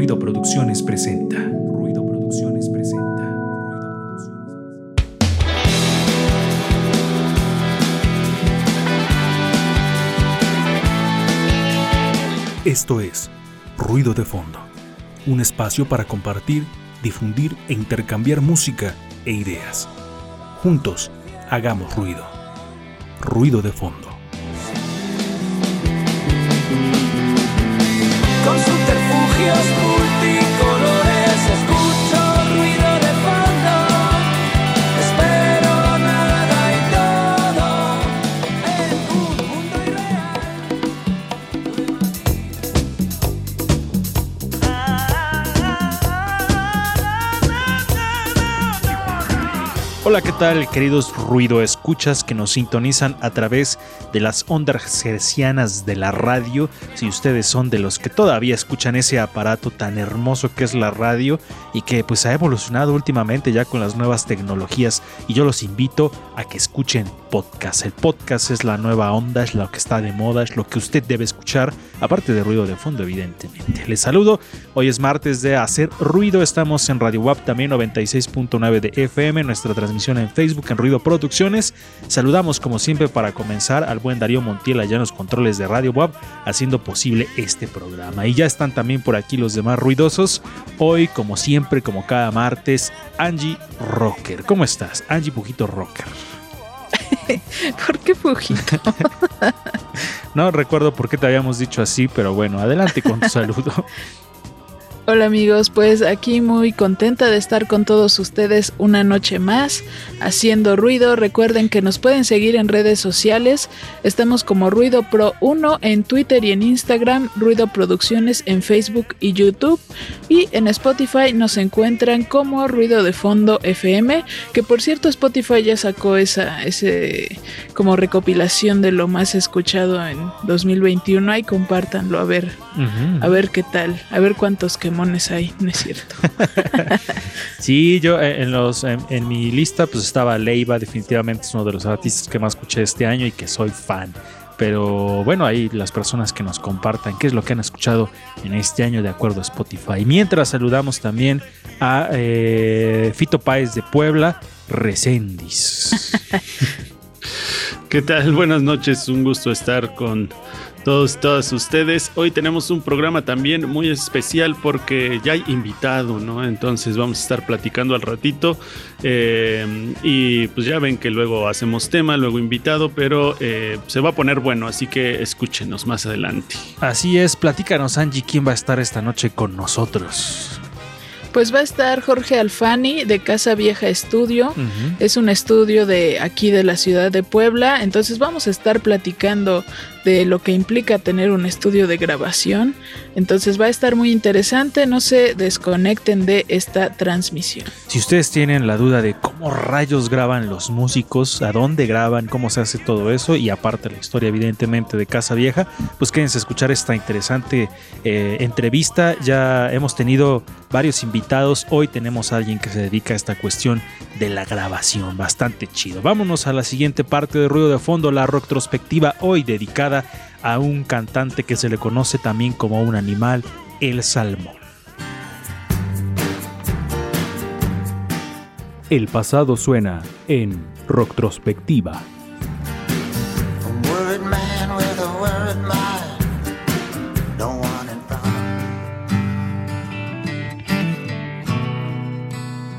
Ruido Producciones presenta. Ruido Producciones presenta. Esto es Ruido de Fondo, un espacio para compartir, difundir e intercambiar música e ideas. Juntos, hagamos ruido. Ruido de Fondo. Dios. Hola, ¿qué tal, queridos ruido escuchas que nos sintonizan a través de las ondas hercianas de la radio? Si ustedes son de los que todavía escuchan ese aparato tan hermoso que es la radio y que pues ha evolucionado últimamente ya con las nuevas tecnologías y yo los invito a que escuchen podcast. El podcast es la nueva onda, es lo que está de moda, es lo que usted debe escuchar, aparte de ruido de fondo, evidentemente. Les saludo, hoy es martes de hacer ruido, estamos en Radio WAP también 96.9 de FM, nuestra transmisión en Facebook en Ruido Producciones. Saludamos como siempre para comenzar al buen Darío Montiel allá en los controles de Radio WAP haciendo posible este programa. Y ya están también por aquí los demás ruidosos. Hoy, como siempre, como cada martes, Angie Rocker. ¿Cómo estás? Angie Pujito Rocker. ¿Por qué Fujito? No recuerdo por qué te habíamos dicho así, pero bueno, adelante con tu saludo. Hola amigos, pues aquí muy contenta de estar con todos ustedes una noche más haciendo ruido. Recuerden que nos pueden seguir en redes sociales. Estamos como Ruido Pro 1 en Twitter y en Instagram, Ruido Producciones en Facebook y YouTube. Y en Spotify nos encuentran como Ruido de Fondo FM, que por cierto Spotify ya sacó esa ese como recopilación de lo más escuchado en 2021. Ahí compártanlo a ver, a ver qué tal, a ver cuántos quemones hay, no es cierto. Sí, yo eh, en, los, en, en mi lista pues estaba Leiva, definitivamente es uno de los artistas que más escuché este año y que soy fan. Pero bueno, ahí las personas que nos compartan qué es lo que han escuchado en este año de acuerdo a Spotify. Mientras saludamos también a eh, Fito Páez de Puebla, Recendis. ¿Qué tal? Buenas noches, un gusto estar con todos todas ustedes. Hoy tenemos un programa también muy especial porque ya hay invitado, ¿no? Entonces vamos a estar platicando al ratito eh, y pues ya ven que luego hacemos tema, luego invitado, pero eh, se va a poner bueno, así que escúchenos más adelante. Así es, platícanos Angie, ¿quién va a estar esta noche con nosotros? Pues va a estar Jorge Alfani de Casa Vieja Estudio. Es un estudio de aquí de la ciudad de Puebla. Entonces vamos a estar platicando de lo que implica tener un estudio de grabación. Entonces va a estar muy interesante. No se desconecten de esta transmisión. Si ustedes tienen la duda de cómo rayos graban los músicos, a dónde graban, cómo se hace todo eso, y aparte la historia evidentemente de Casa Vieja, pues quédense a escuchar esta interesante eh, entrevista. Ya hemos tenido varios invitados, hoy tenemos a alguien que se dedica a esta cuestión de la grabación, bastante chido. Vámonos a la siguiente parte de Ruido de Fondo, la retrospectiva hoy dedicada a un cantante que se le conoce también como un animal, el salmón. El pasado suena en Retrospectiva.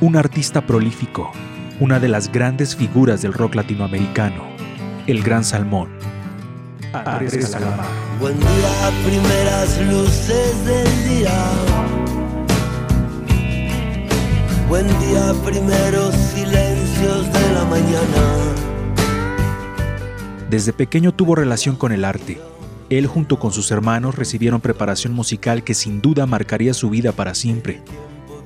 Un artista prolífico, una de las grandes figuras del rock latinoamericano, el Gran Salmón. Andrés Calamaro. Buen día, primeras luces del día. Buen día, primeros silencios de la mañana. Desde pequeño tuvo relación con el arte. Él junto con sus hermanos recibieron preparación musical que sin duda marcaría su vida para siempre.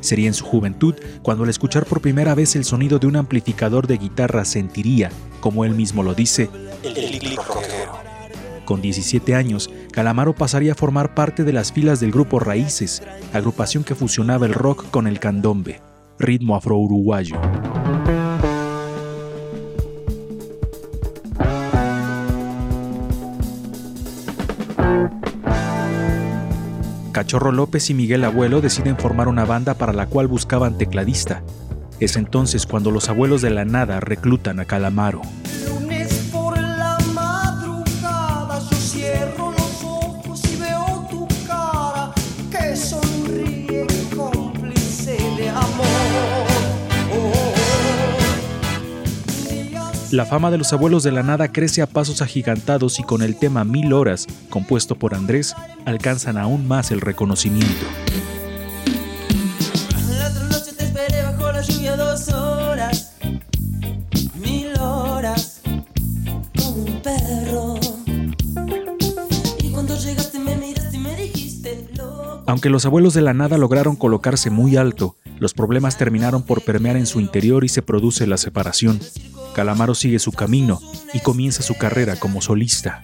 Sería en su juventud cuando al escuchar por primera vez el sonido de un amplificador de guitarra sentiría, como él mismo lo dice, Con 17 años, Calamaro pasaría a formar parte de las filas del grupo Raíces, agrupación que fusionaba el rock con el candombe, ritmo afro-uruguayo. Cachorro López y Miguel Abuelo deciden formar una banda para la cual buscaban tecladista. Es entonces cuando los abuelos de la nada reclutan a Calamaro. La fama de los abuelos de la nada crece a pasos agigantados y con el tema Mil Horas, compuesto por Andrés, alcanzan aún más el reconocimiento. Aunque los abuelos de la nada lograron colocarse muy alto, los problemas terminaron por permear en su interior y se produce la separación. Calamaro sigue su camino y comienza su carrera como solista.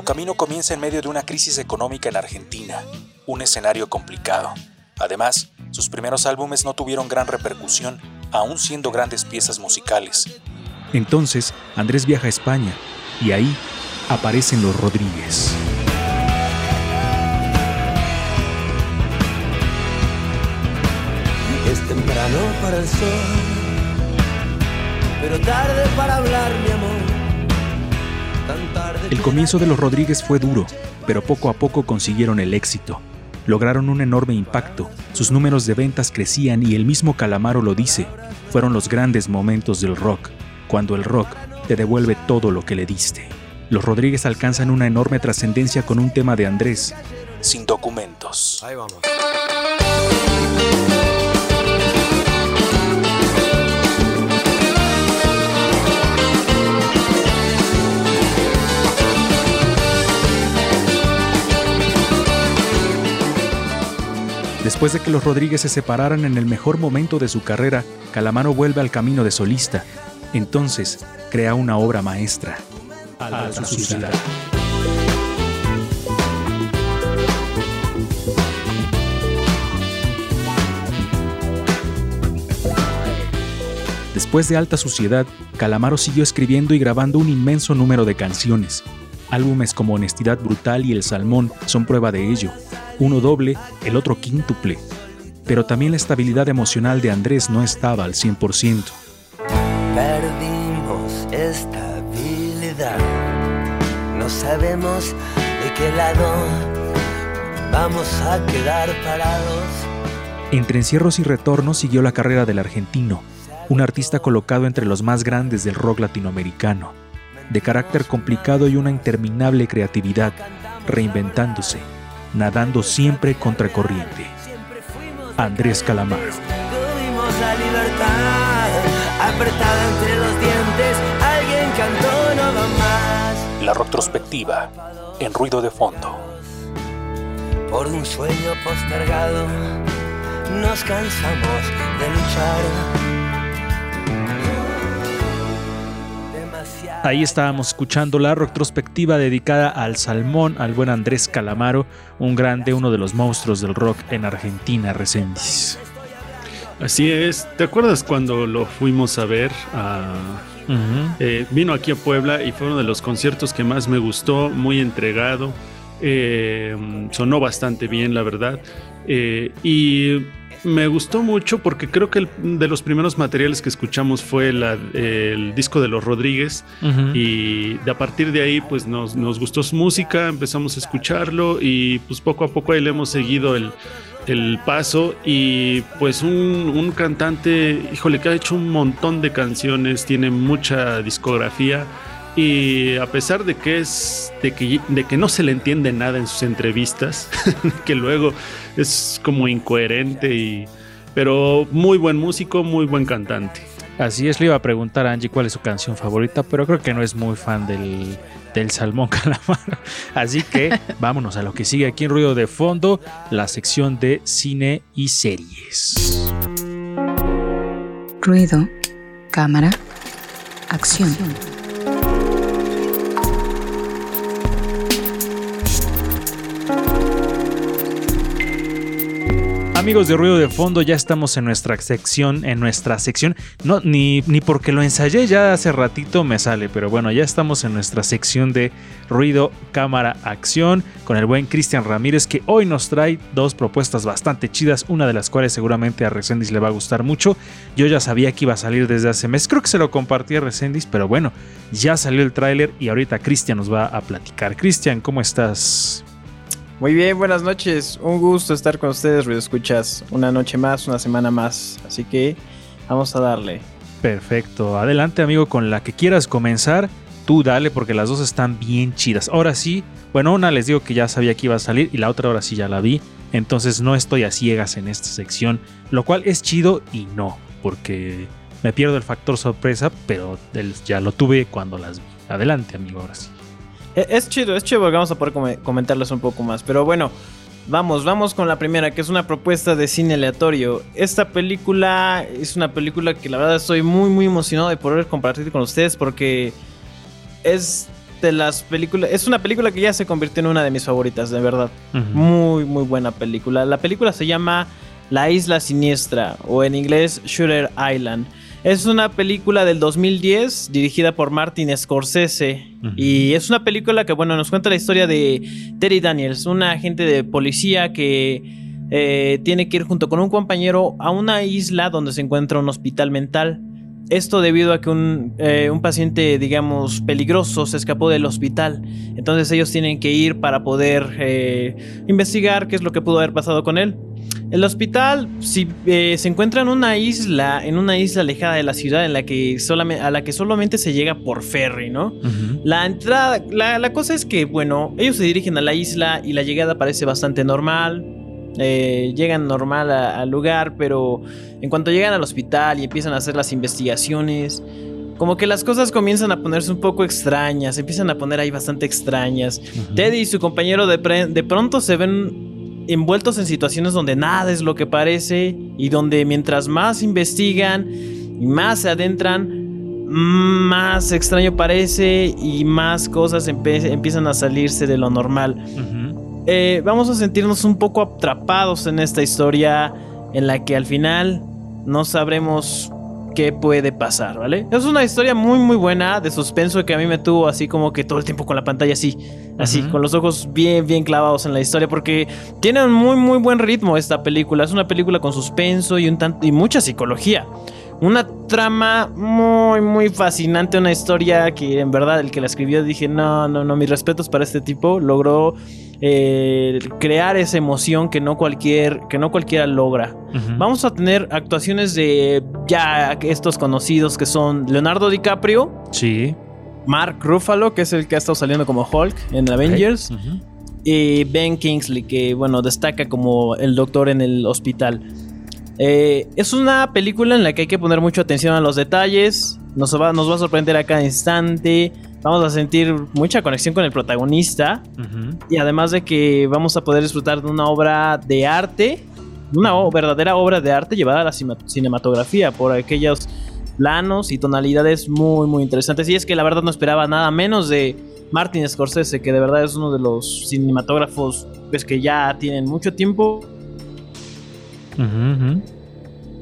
Su camino comienza en medio de una crisis económica en Argentina, un escenario complicado. Además, sus primeros álbumes no tuvieron gran repercusión, aún siendo grandes piezas musicales. Entonces, Andrés viaja a España y ahí aparecen los Rodríguez. Es temprano para el sol, pero tarde para hablar, mi amor. El comienzo de los Rodríguez fue duro, pero poco a poco consiguieron el éxito. Lograron un enorme impacto, sus números de ventas crecían y el mismo Calamaro lo dice, fueron los grandes momentos del rock, cuando el rock te devuelve todo lo que le diste. Los Rodríguez alcanzan una enorme trascendencia con un tema de Andrés, sin documentos. Después de que los Rodríguez se separaran en el mejor momento de su carrera, Calamaro vuelve al camino de solista. Entonces, crea una obra maestra, Alta Suciedad. Después de Alta Suciedad, Calamaro siguió escribiendo y grabando un inmenso número de canciones. Álbumes como Honestidad Brutal y El Salmón son prueba de ello. Uno doble, el otro quíntuple. Pero también la estabilidad emocional de Andrés no estaba al 100%. Perdimos estabilidad. No sabemos de qué lado vamos a quedar parados. Entre encierros y retornos siguió la carrera del argentino, un artista colocado entre los más grandes del rock latinoamericano, de carácter complicado y una interminable creatividad, reinventándose, nadando siempre contracorriente. Andrés Calamaro. Tuvimos la libertad apretada entre los dientes. Alguien cantó no va más. La retrospectiva, en ruido de fondo. Por un sueño postergado nos cansamos de luchar. Ahí estábamos escuchando la retrospectiva dedicada al Salmón, al buen Andrés Calamaro, un grande, uno de los monstruos del rock en Argentina, Resendiz. Así es. ¿Te acuerdas cuando lo fuimos a ver? a- eh, vino aquí a Puebla y fue uno de los conciertos que más me gustó, muy entregado. eh, sonó bastante bien, la verdad. eh, y me gustó mucho porque creo que el- de los primeros materiales que escuchamos fue la- el disco de los Rodríguez. Y de a partir de ahí, pues nos, nos gustó su música, empezamos a escucharlo y pues poco a poco ahí le hemos seguido el, el paso. Y pues un, un cantante, híjole, que ha hecho un montón de canciones, tiene mucha discografía. Y a pesar de que es de que, de que no se le entiende nada en sus entrevistas, que luego es como incoherente y pero muy buen músico, muy buen cantante. Así es, le iba a preguntar a Angie cuál es su canción favorita, pero creo que no es muy fan del, del Salmón Calamaro. Así que vámonos a lo que sigue aquí en Ruido de Fondo, la sección de cine y series. Ruido, cámara, acción. Amigos de Ruido de Fondo, ya estamos en nuestra sección, en nuestra sección, no, ni, ni porque lo ensayé ya hace ratito me sale, pero bueno, ya estamos en nuestra sección de Ruido, Cámara, Acción, con el buen Cristian Ramírez, que hoy nos trae dos propuestas bastante chidas, una de las cuales seguramente a Resendis le va a gustar mucho. Yo ya sabía que iba a salir desde hace meses, creo que se lo compartí a Resendis, pero bueno, ya salió el tráiler y ahorita Cristian nos va a platicar. Cristian, ¿cómo estás? Muy bien, buenas noches. Un gusto estar con ustedes, Ruido Escuchas. Una noche más, una semana más. Así que vamos a darle. Perfecto, adelante amigo con la que quieras comenzar. Tú dale porque las dos están bien chidas. Ahora sí, bueno, una les digo que ya sabía que iba a salir y la otra ahora sí ya la vi. Entonces no estoy a ciegas en esta sección, lo cual es chido y no, porque me pierdo el factor sorpresa, pero ya lo tuve cuando las vi. Adelante amigo, ahora sí. E- Es chido, es chido porque vamos a poder come- comentarles un poco más. Pero bueno, vamos, vamos con la primera, que es una propuesta de cine aleatorio. Esta película es una película que la verdad estoy muy, muy emocionado de poder compartir con ustedes porque es de las películas. Es una película que ya se convirtió en una de mis favoritas, de verdad. Muy, muy buena película. La película se llama La Isla Siniestra o en inglés Shooter Island. Es una película del 2010 dirigida por Martin Scorsese y es una película que, bueno, nos cuenta la historia de Terry Daniels, un agente de policía que eh, tiene que ir junto con un compañero a una isla donde se encuentra un hospital mental. Esto debido a que un, eh, un paciente, digamos, peligroso se escapó del hospital. Entonces ellos tienen que ir para poder eh, investigar qué es lo que pudo haber pasado con él. El hospital si, eh, se encuentra en una isla, en una isla alejada de la ciudad en la que solamente, a la que solamente se llega por ferry, ¿no? La entrada, la, la cosa es que, bueno, ellos se dirigen a la isla y la llegada parece bastante normal. Eh, llegan normal a- al lugar, pero en cuanto llegan al hospital y empiezan a hacer las investigaciones, como que las cosas comienzan a ponerse un poco extrañas, empiezan a poner ahí bastante extrañas. Teddy y su compañero de, de pronto se ven envueltos en situaciones donde nada es lo que parece y donde mientras más investigan y más se adentran, más extraño parece y más cosas empiezan a salirse de lo normal. Eh, vamos a sentirnos un poco atrapados en esta historia en la que al final no sabremos qué puede pasar, ¿vale? Es una historia muy muy buena de suspenso que a mí me tuvo así como que todo el tiempo con la pantalla así, así, con los ojos bien bien clavados en la historia porque tiene un muy muy buen ritmo esta película, es una película con suspenso y un tanto y mucha psicología. Una trama muy, muy fascinante, una historia que en verdad el que la escribió dije, no, no, no, mis respetos para este tipo, logró eh, crear esa emoción que no, cualquier, que no cualquiera logra. Vamos a tener actuaciones de ya estos conocidos que son Leonardo DiCaprio, Sí. Mark Ruffalo, que es el que ha estado saliendo como Hulk en Avengers, y Ben Kingsley, que bueno, destaca como el doctor en el hospital. Eh, es una película en la que hay que poner mucha atención a los detalles. Nos va, nos va a sorprender a cada instante. Vamos a sentir mucha conexión con el protagonista. Y además de que vamos a poder disfrutar de una obra de arte. Una verdadera obra de arte llevada a la cinematografía por aquellos planos y tonalidades muy, muy interesantes. Y es que la verdad no esperaba nada menos de Martin Scorsese, que de verdad es uno de los cinematógrafos pues, que ya tienen mucho tiempo.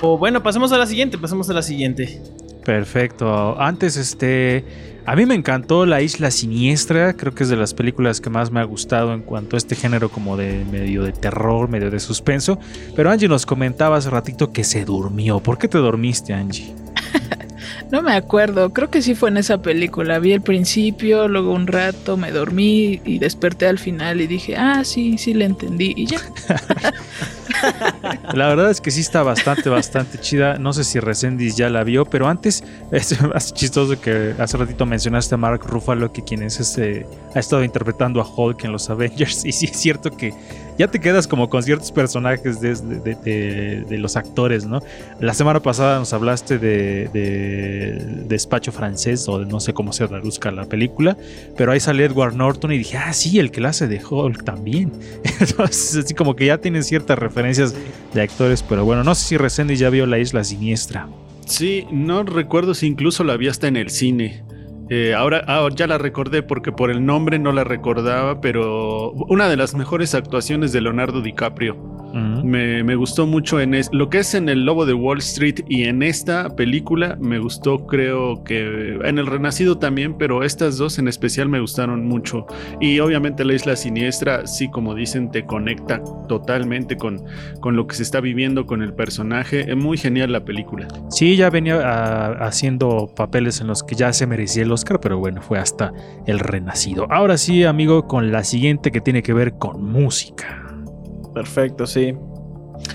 O bueno, pasemos a la siguiente, pasemos a la siguiente. Perfecto. Antes, este. A mí me encantó La Isla Siniestra. Creo que es de las películas que más me ha gustado en cuanto a este género, como de medio de terror, medio de suspenso. Pero Angie nos comentaba hace ratito que se durmió. ¿Por qué te dormiste, Angie? No me acuerdo, creo que sí fue en esa película. Vi el principio, luego un rato me dormí y desperté al final y dije, ah, sí, sí le entendí. Y ya. La verdad es que sí está bastante, bastante chida. No sé si Resendis ya la vio, pero antes es más chistoso que hace ratito mencionaste a Mark Ruffalo, que quien es este, ha estado interpretando a Hulk en los Avengers. Y sí es cierto que ya te quedas como con ciertos personajes de, de- los actores, ¿no? La semana pasada nos hablaste de, de Despacho Francés, o de no sé cómo se traduzca la película, pero ahí sale Edward Norton y dije, ah, sí, el que la hace de Hulk también. Entonces, así como que ya tienen ciertas referencias de actores, pero bueno, no sé si Resendi ya vio La Isla Siniestra. Sí, no recuerdo si incluso la vi hasta en el cine. Eh, ahora ah, ya la recordé porque por el nombre no la recordaba, pero una de las mejores actuaciones de Leonardo DiCaprio. Me, me gustó mucho en es- lo que es en El Lobo de Wall Street y en esta película me gustó, creo que en El Renacido también, pero estas dos en especial me gustaron mucho. Y obviamente La Isla Siniestra, sí, como dicen, te conecta totalmente con, con lo que se está viviendo con el personaje. Es muy genial la película. Sí, ya venía ah, haciendo papeles en los que ya se merecía Oscar, pero bueno, fue hasta el renacido. Ahora sí, amigo, con la siguiente que tiene que ver con música. Perfecto, sí.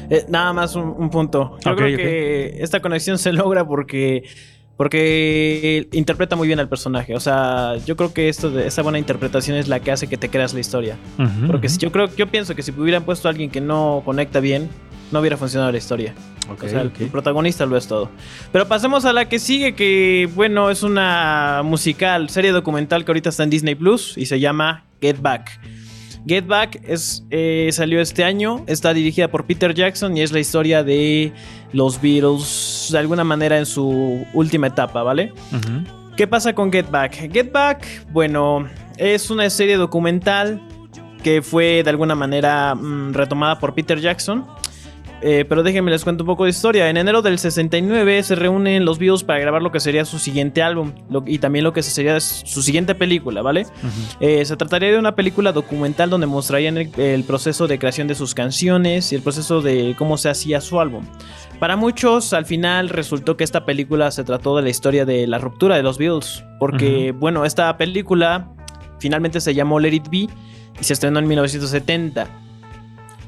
Eh, nada más un, un punto. Yo creo que esta conexión se logra porque porque interpreta muy bien al personaje. O sea, yo creo que esto de, esa buena interpretación es la que hace que te creas la historia. Porque si- yo creo, yo pienso que si hubieran puesto a alguien que no conecta bien, no hubiera funcionado la historia. O sea, el protagonista lo es todo. Pero pasemos a la que sigue, que bueno, es una musical, serie documental que ahorita está en Disney Plus y se llama Get Back. Get Back es, eh, salió este año, está dirigida por Peter Jackson y es la historia de los Beatles de alguna manera en su última etapa, ¿vale? ¿Qué pasa con Get Back? Get Back, bueno, es una serie documental que fue de alguna manera mm, retomada por Peter Jackson. Eh, pero déjenme les cuento un poco de historia. En enero del 69 se reúnen los Beatles para grabar lo que sería su siguiente álbum lo- y también lo que sería su siguiente película, ¿vale? Eh, se trataría de una película documental donde mostrarían el, el proceso de creación de sus canciones y el proceso de cómo se hacía su álbum. Para muchos, al final resultó que esta película se trató de la historia de la ruptura de los Beatles, porque, bueno, esta película finalmente se llamó Let It Be y se estrenó en 1970,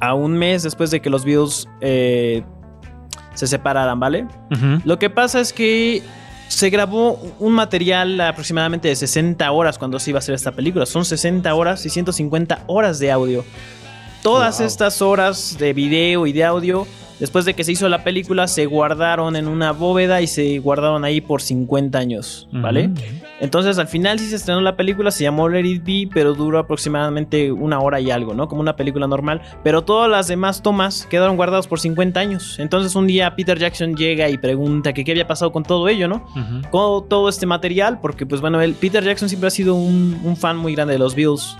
a un mes después de que los Beatles eh, se separaran, ¿vale? Lo que pasa es que se grabó un material aproximadamente de 60 horas cuando se iba a hacer esta película. Son 60 horas y 150 horas de audio. Todas Wow. estas horas de video y de audio, después de que se hizo la película, se guardaron en una bóveda y se guardaron ahí por 50 años, ¿vale? Entonces al final sí se estrenó la película, se llamó Let It Be, pero duró aproximadamente una hora y algo, ¿no? Como una película normal. Pero todas las demás tomas quedaron guardadas por 50 años. Entonces un día Peter Jackson llega y pregunta que qué había pasado con todo ello, ¿no? Con todo este material, porque pues bueno, él, Peter Jackson siempre ha sido un, un fan muy grande de los Beatles.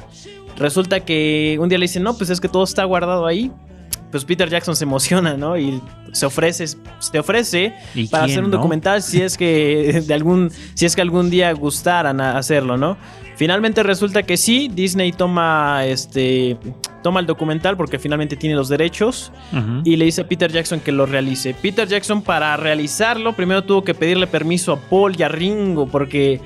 Resulta que un día le dicen, no, pues es que todo está guardado ahí. Pues Peter Jackson se emociona, ¿no? Y se ofrece, se ofrece ¿Y para quién, hacer un no? documental si es que de algún si es que algún día gustaran a- hacerlo, ¿no? Finalmente resulta que sí, Disney toma este toma el documental porque finalmente tiene los derechos y le dice a Peter Jackson que lo realice. Peter Jackson para realizarlo primero tuvo que pedirle permiso a Paul y a Ringo porque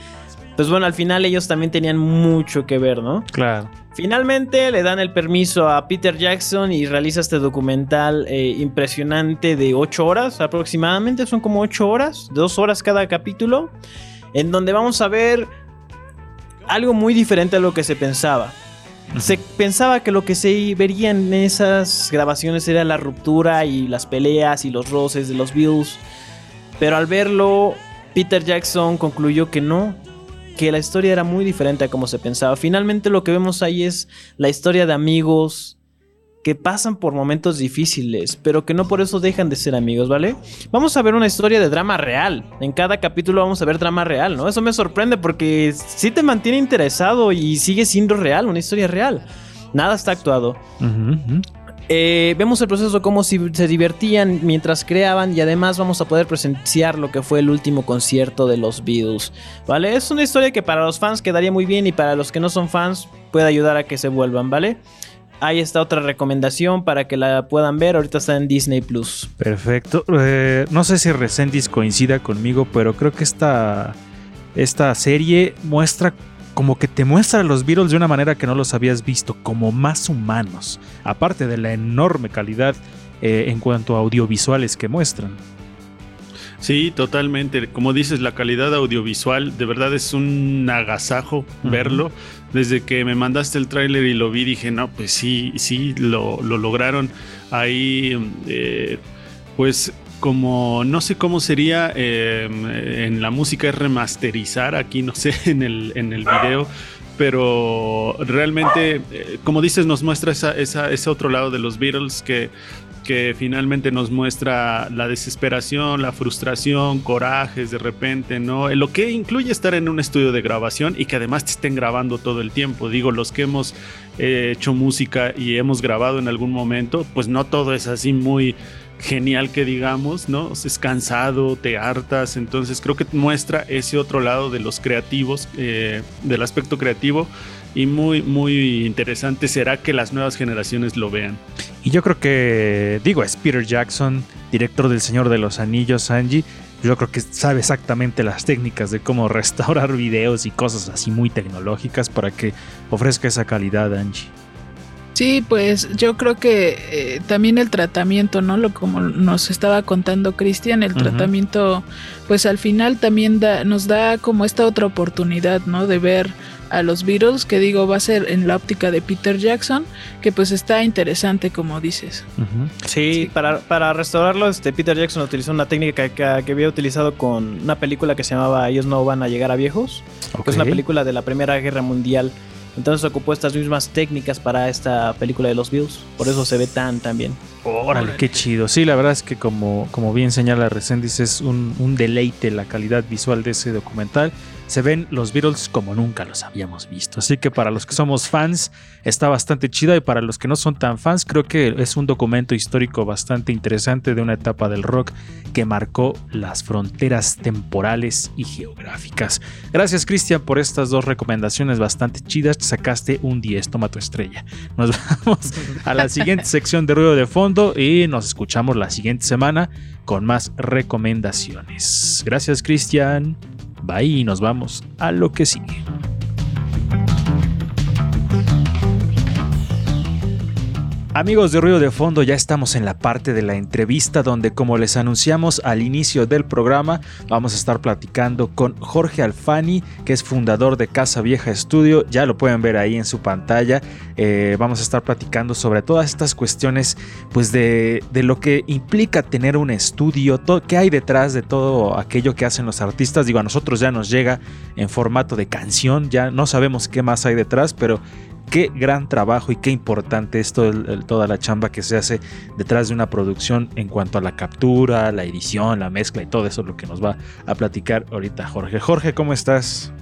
pues bueno, al final ellos también tenían mucho que ver, ¿no? Claro. Finalmente le dan el permiso a Peter Jackson y realiza este documental eh, impresionante de 8 horas aproximadamente, son como 8 horas, 2 horas cada capítulo, en donde vamos a ver algo muy diferente a lo que se pensaba. Se pensaba que lo que se vería en esas grabaciones era la ruptura y las peleas y los roces de los Bills, pero al verlo, Peter Jackson concluyó que no, que la historia era muy diferente a como se pensaba. Finalmente lo que vemos ahí es la historia de amigos que pasan por momentos difíciles, pero que no por eso dejan de ser amigos, ¿vale? Vamos a ver una historia de drama real. En cada capítulo vamos a ver drama real, ¿no? Eso me sorprende porque sí te mantiene interesado y sigue siendo real, una historia real. Nada está actuado. Ujú. Eh, vemos el proceso, cómo si- se divertían mientras creaban y además vamos a poder presenciar lo que fue el último concierto de los Beatles. ¿Vale? Es una historia que para los fans quedaría muy bien y para los que no son fans puede ayudar a que se vuelvan, ¿vale? Ahí está otra recomendación para que la puedan ver. Ahorita está en Disney Plus. Perfecto. Eh, no sé si Resendiz coincida conmigo, pero creo que esta, esta serie muestra como que te muestra a los Beatles de una manera que no los habías visto, como más humanos, aparte de la enorme calidad eh, en cuanto a audiovisuales que muestran. Sí, totalmente. Como dices, la calidad audiovisual de verdad es un agasajo verlo. Desde que me mandaste el tráiler y lo vi, dije, no, pues sí, sí, lo, lo lograron. Ahí, eh, pues como no sé cómo sería eh, en la música es remasterizar, aquí no sé, en el, en el video. Pero realmente, eh, como dices, nos muestra esa, esa- ese otro lado de los Beatles que que finalmente nos muestra la desesperación, la frustración, corajes de repente, ¿no? Lo que incluye estar en un estudio de grabación y que además te estén grabando todo el tiempo. Digo, los que hemos eh, hecho música y hemos grabado en algún momento, pues no todo es así muy genial que digamos, ¿no? Es cansado, te hartas, entonces creo que muestra ese otro lado de los creativos, eh, del aspecto creativo y muy, muy interesante será que las nuevas generaciones lo vean. Y yo creo que, digo, es Peter Jackson, director del Señor de los Anillos, Angie. Yo creo que sabe exactamente las técnicas de cómo restaurar videos y cosas así muy tecnológicas para que ofrezca esa calidad, Angie. Sí, pues yo creo que eh, también el tratamiento, ¿no? Lo como nos estaba contando Cristian, el tratamiento, pues al final también da, nos da como esta otra oportunidad, ¿no? De ver a los Beatles, que digo va a ser en la óptica de Peter Jackson, que pues está interesante como dices. Sí, Para, para restaurarlo, este Peter Jackson utilizó una técnica que, que había utilizado con una película que se llamaba Ellos no van a llegar a viejos, que es una película de la Primera Guerra Mundial. Entonces ocupó estas mismas técnicas para esta película de los Beatles. Por eso se ve tan tan bien. Órale, qué chido. Sí, la verdad es que como, como bien señala Resendiz, es un, un deleite la calidad visual de ese documental. Se ven los Beatles como nunca los habíamos visto. Así que para los que somos fans está bastante chido y para los que no son tan fans creo que es un documento histórico bastante interesante de una etapa del rock que marcó las fronteras temporales y geográficas. Gracias Cristian por estas dos recomendaciones bastante chidas. Te sacaste un 10, toma tu estrella. Nos vamos a la siguiente sección de ruido de fondo y nos escuchamos la siguiente semana con más recomendaciones. Gracias Cristian. Bye y nos vamos a lo que sigue. Amigos de Ruido de Fondo, ya estamos en la parte de la entrevista donde, como les anunciamos al inicio del programa, vamos a estar platicando con Jorge Alfani, que es fundador de Casa Vieja Estudio. Ya lo pueden ver ahí en su pantalla. Eh, vamos a estar platicando sobre todas estas cuestiones, pues de, de lo que implica tener un estudio, todo, qué hay detrás de todo aquello que hacen los artistas. Digo, a nosotros ya nos llega en formato de canción, ya no sabemos qué más hay detrás, pero qué gran trabajo y qué importante es todo toda la chamba que se hace detrás de una producción en cuanto a la captura, la edición, la mezcla y todo eso lo que nos va a platicar ahorita Jorge. Jorge, ¿cómo estás?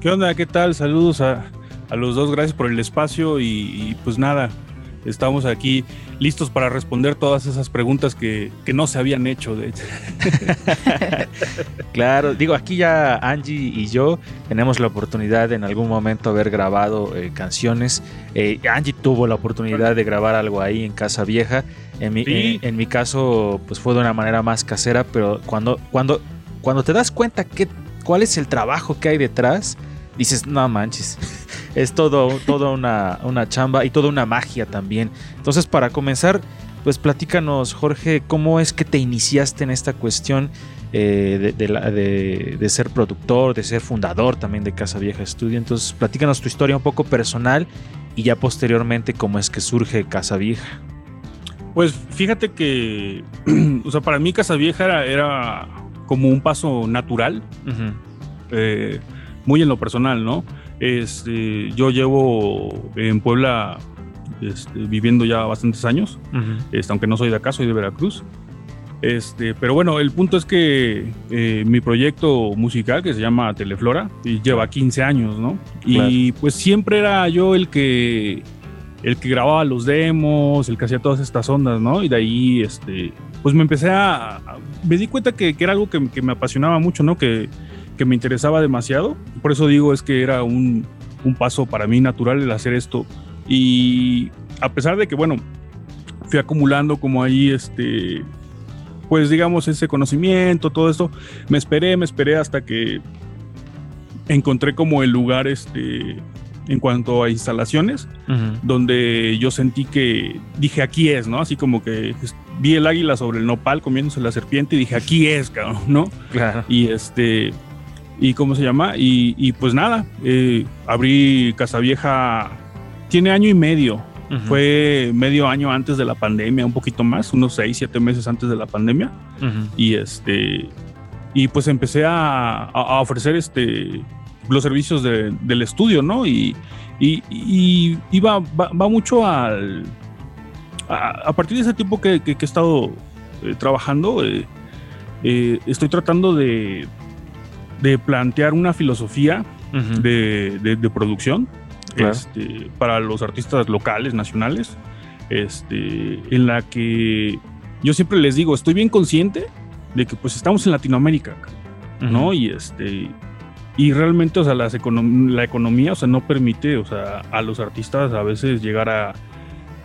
¿Qué onda? ¿Qué tal? Saludos a, los dos, gracias por el espacio y pues nada, estamos aquí listos para responder todas esas preguntas que, que no se habían hecho. De hecho. Claro, digo, aquí ya Angie y yo tenemos la oportunidad de en algún momento haber grabado eh, canciones. Eh, Angie tuvo la oportunidad de grabar algo ahí en Casa Vieja. En mi, Sí. en, en mi caso, pues fue de una manera más casera, pero cuando, cuando, cuando te das cuenta que, cuál es el trabajo que hay detrás, dices, no manches. Es todo, todo una, una chamba y toda una magia también. Entonces, para comenzar, pues platícanos, Jorge, cómo es que te iniciaste en esta cuestión eh, de, de la- de- de ser productor, de ser fundador también de Casa Vieja Estudio. Entonces, platícanos tu historia un poco personal y ya posteriormente cómo es que surge Casa Vieja. Pues fíjate que, o sea, para mí Casa Vieja era, era como un paso natural, eh, muy en lo personal, ¿no? Este, yo llevo en Puebla este, viviendo ya bastantes años. este, aunque no soy de acá, soy de Veracruz. Este, pero bueno, el punto es que eh, mi proyecto musical, que se llama Teleflora, lleva 15 años, ¿no? Y pues siempre era yo el que, el que grababa los demos, el que hacía todas estas ondas, ¿no? Y de ahí, este, pues me empecé a... a- me di cuenta que, que era algo que, que me apasionaba mucho, ¿no? Que, que me interesaba demasiado. Por eso digo, es que era un, un paso para mí natural el hacer esto. Y a pesar de que, bueno, fui acumulando como ahí este pues digamos ese conocimiento todo esto me esperé me esperé hasta que encontré como el lugar este en cuanto a instalaciones donde yo sentí que dije aquí es no así como que vi el águila sobre el nopal comiéndose la serpiente y dije aquí es cabrón no Claro. y este y cómo se llama y, y pues nada eh, abrí casa vieja tiene año y medio fue medio año antes de la pandemia, un poquito más, unos 6, 7 meses antes de la pandemia. Y este y pues empecé a, a- a ofrecer este los servicios de- del estudio, ¿no? Y, y, y- y va, va, va mucho al a, a partir de ese tiempo que, que- que he estado eh, trabajando, eh, eh, estoy tratando de, de plantear una filosofía de, de- de producción Claro. este, para los artistas locales, nacionales, este, en la que yo siempre les digo, estoy bien consciente de que pues estamos en Latinoamérica, ¿no? Y este y realmente, o sea, las econom- la economía, o sea, no permite, o sea, a los artistas a veces llegar a,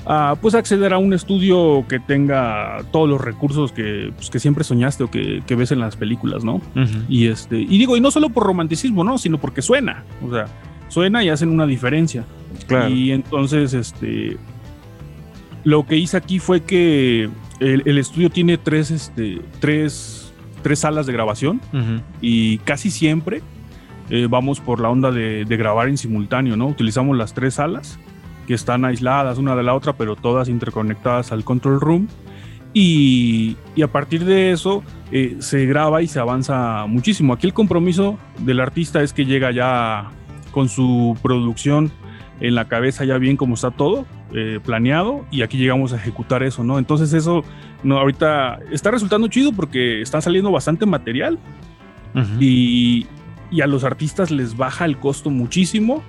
a, pues acceder a un estudio que tenga todos los recursos que, pues, que siempre soñaste o que, que ves en las películas, ¿no? Y este, y digo, y no solo por romanticismo, ¿no? Sino porque suena. O sea, suena y hacen una diferencia. Claro. Y entonces, este. Lo que hice aquí fue que el, el estudio tiene tres, este, tres, tres salas de grabación y casi siempre eh, vamos por la onda de, de grabar en simultáneo, ¿no? Utilizamos las tres salas que están aisladas una de la otra, pero todas interconectadas al control room. Y, y a partir de eso eh, se graba y se avanza muchísimo. Aquí el compromiso del artista es que llega ya con su producción en la cabeza ya bien como está todo eh, planeado y aquí llegamos a ejecutar eso, ¿no? Entonces eso no ahorita está resultando chido porque está saliendo bastante material y, y a los artistas les baja el costo muchísimo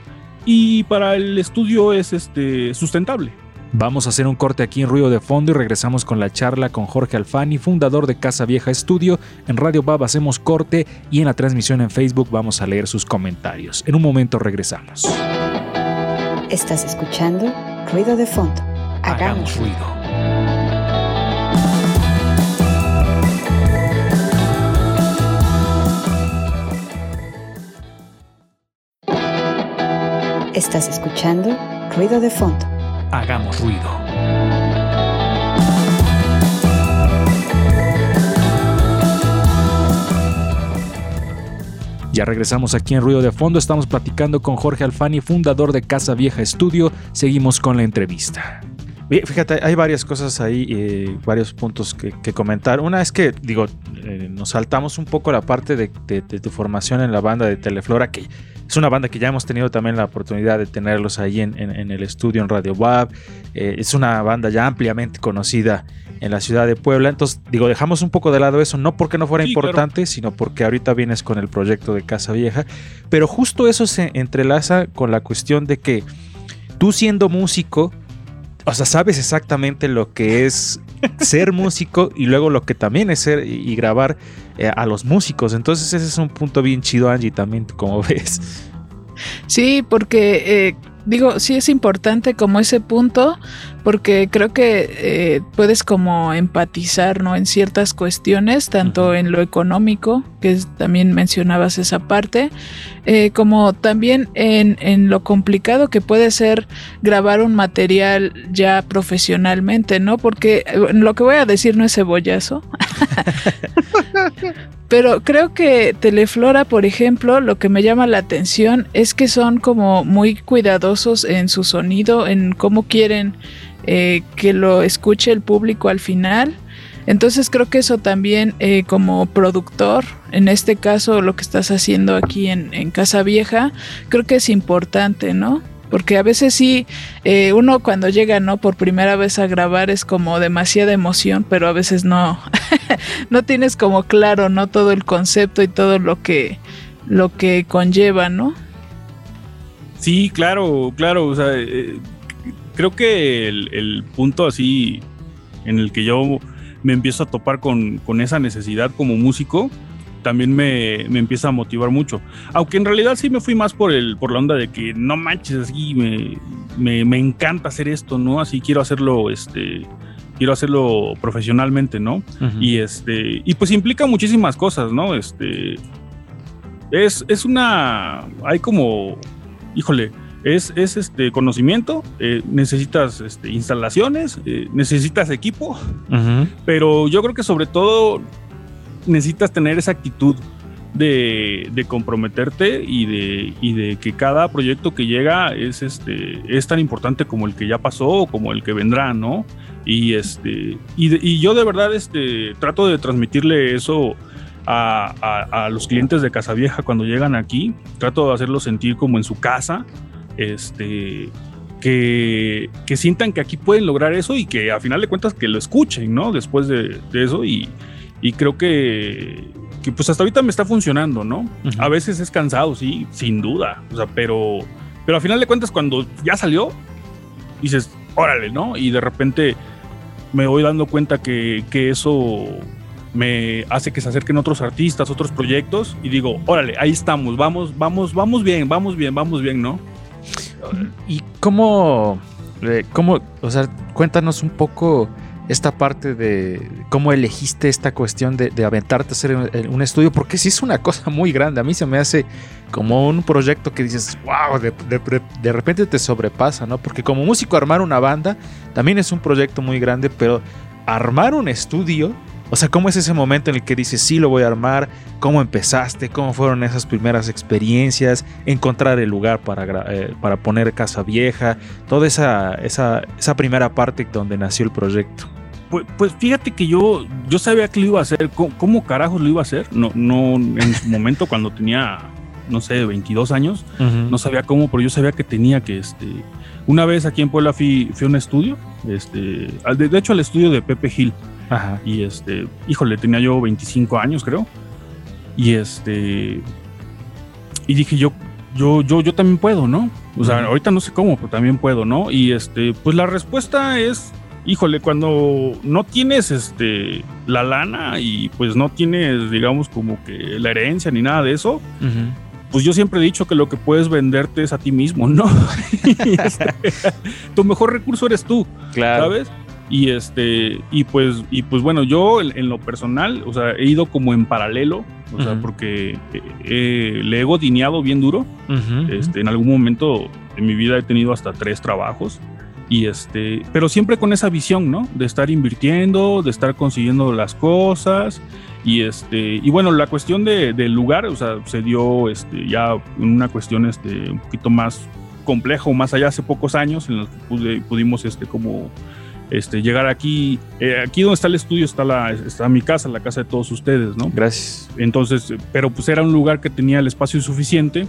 y para el estudio es este sustentable. Vamos a hacer un corte aquí en Ruido de Fondo y regresamos con la charla con Jorge Alfani, fundador de Casa Vieja Estudio. En Radio Bab hacemos corte y en la transmisión en Facebook vamos a leer sus comentarios. En un momento regresamos. Estás escuchando Ruido de Fondo. Hagamos ruido. Estás escuchando Ruido de Fondo. Hagamos ruido. Ya regresamos aquí en Ruido de Fondo. Estamos platicando con Jorge Alfani, fundador de Casa Vieja Estudio. Seguimos con la entrevista. Fíjate, hay varias cosas ahí, eh, varios puntos que, que comentar. Una es que, digo, eh, nos saltamos un poco la parte de, de- de tu formación en la banda de Teleflora, que es una banda que ya hemos tenido también la oportunidad de tenerlos ahí en, en- en el estudio en Radio WAP. Eh, es una banda ya ampliamente conocida en la ciudad de Puebla. Entonces, digo, dejamos un poco de lado eso, no porque no fuera Sí, importante, sino porque ahorita vienes con el proyecto de Casa Vieja. Pero justo eso se entrelaza con la cuestión de que tú siendo músico, o sea, sabes exactamente lo que es ser músico y luego lo que también es ser y grabar eh, a los músicos. Entonces ese es un punto bien chido, Angie, también, como ves. Sí, porque eh, digo, sí es importante como ese punto, porque creo que eh, puedes como empatizar, ¿no? En ciertas cuestiones, tanto en lo económico, que es- también mencionabas esa parte, eh, como también en, en lo complicado que puede ser grabar un material ya profesionalmente, ¿no? Porque eh, lo que voy a decir no es cebollazo. Pero creo que Teleflora, por ejemplo, lo que me llama la atención es que son como muy cuidadosos en su sonido, en cómo quieren eh, que lo escuche el público al final. Entonces creo que eso también eh, como productor, en este caso lo que estás haciendo aquí en, Casa Vieja, creo que es importante, ¿no? Porque a veces sí, eh, uno cuando llega, ¿no? Por primera vez a grabar es como demasiada emoción, pero a veces no, no tienes como claro, ¿no? Todo el concepto y todo lo que, lo que conlleva, ¿no? Sí, claro, claro. O sea, eh, creo que el punto así en el que yo me empiezo a topar con, con esa necesidad como músico también me, me empieza a motivar mucho. Aunque en realidad sí me fui más por el por la onda de que no manches, así me, me, me encanta hacer esto, ¿no? Así quiero hacerlo, este, quiero hacerlo profesionalmente, ¿no? Y este, y pues implica muchísimas cosas, ¿no? Este, es, es una, hay como, híjole, es, es este conocimiento, eh, necesitas este, instalaciones, eh, necesitas equipo, pero yo creo que sobre todo necesitas tener esa actitud de, de comprometerte y de, y de que cada proyecto que llega es, este, es tan importante como el que ya pasó o como el que vendrá, ¿no? Y, este, y, de- y yo de verdad este, trato de transmitirle eso a, a- a los clientes de Casa Vieja cuando llegan aquí. Trato de hacerlos sentir como en su casa. Este, que, que sientan que aquí pueden lograr eso y que a final de cuentas que lo escuchen, ¿no? Después de, de eso y, y creo que, que pues hasta ahorita me está funcionando, ¿no? A veces es cansado, sí, sin duda, o sea, pero, pero a final de cuentas cuando ya salió, dices, órale, ¿no? Y de repente me voy dando cuenta que, que eso me hace que se acerquen otros artistas, otros proyectos y digo, órale, ahí estamos, vamos, vamos, vamos bien, vamos bien, vamos bien, ¿no? ¿Y cómo, eh, cómo, o sea, cuéntanos un poco esta parte de cómo elegiste esta cuestión de, aventarte a hacer un, un estudio? Porque sí es una cosa muy grande. A mí se me hace como un proyecto que dices, wow, de, de- de repente te sobrepasa, ¿no? Porque como músico armar una banda también es un proyecto muy grande, pero armar un estudio, o sea, ¿cómo es ese momento en el que dices, sí, lo voy a armar? ¿Cómo empezaste? ¿Cómo fueron esas primeras experiencias? Encontrar el lugar para, eh, para poner casa vieja, toda esa, esa, esa primera parte donde nació el proyecto. Pues, pues fíjate que yo, yo sabía que lo iba a hacer. ¿Cómo, cómo carajos lo iba a hacer? No, no en su momento cuando tenía, no sé, 22 años, no sabía cómo, pero yo sabía que tenía que, este, una vez aquí en Puebla fui, fui a un estudio, este, al- de, de hecho al estudio de Pepe Gil, Ajá. y este, híjole, tenía yo 25 años creo, y este, y dije yo, yo, yo, yo también puedo, ¿no? O sea, ahorita no sé cómo, pero también puedo, ¿no? Y este, pues la respuesta es, híjole, cuando no tienes este, la lana y pues no tienes, digamos, como que la herencia ni nada de eso, pues yo siempre he dicho que lo que puedes venderte es a ti mismo, ¿no? Este, tu mejor recurso eres tú, Claro. ¿sabes? Y este, y pues, y pues bueno, yo en, en lo personal, o sea, he ido como en paralelo, o sea, porque eh, eh, le he godineado bien duro. Este, en algún momento de mi vida he tenido hasta tres trabajos. Y este, pero siempre con esa visión, ¿no? De estar invirtiendo, de estar consiguiendo las cosas. Y este, y bueno, la cuestión de- del lugar, o sea, se dio este, ya en una cuestión este, un poquito más complejo, más allá hace pocos años, en los que pude- pudimos este, como este, llegar aquí. Eh, aquí donde está el estudio está, la, está mi casa, la casa de todos ustedes, ¿no? Gracias. Entonces, pero pues era un lugar que tenía el espacio suficiente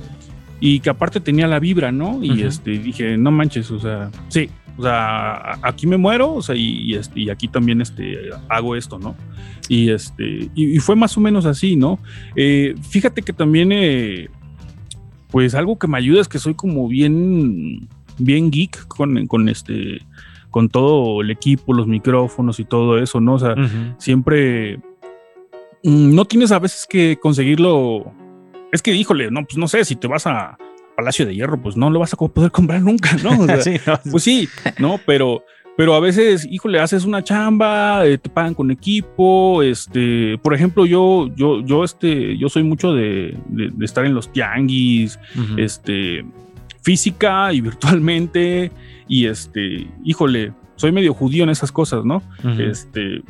y que aparte tenía la vibra, ¿no? Y este, dije, no manches, o sea, sí, o sea, aquí me muero, o sea, y, y, este, y aquí también este, hago esto, ¿no? Y, este, y, y fue más o menos así, ¿no? Eh, fíjate que también, eh, pues algo que me ayuda es que soy como bien, bien geek con, con este, con todo el equipo, los micrófonos y todo eso, ¿no? O sea, siempre mm, no tienes a veces que conseguirlo. Es que, híjole, no, pues no sé, si te vas a Palacio de Hierro, pues no lo vas a poder comprar nunca, ¿no? O sea, Sí, no, Pues sí, ¿no? Pero, pero a veces, híjole, haces una chamba, eh, te pagan con equipo, este, por ejemplo, yo, yo, yo, este, yo soy mucho de, de- de estar en los tianguis, este, física y virtualmente, y este, híjole, soy medio judío en esas cosas, ¿no? Este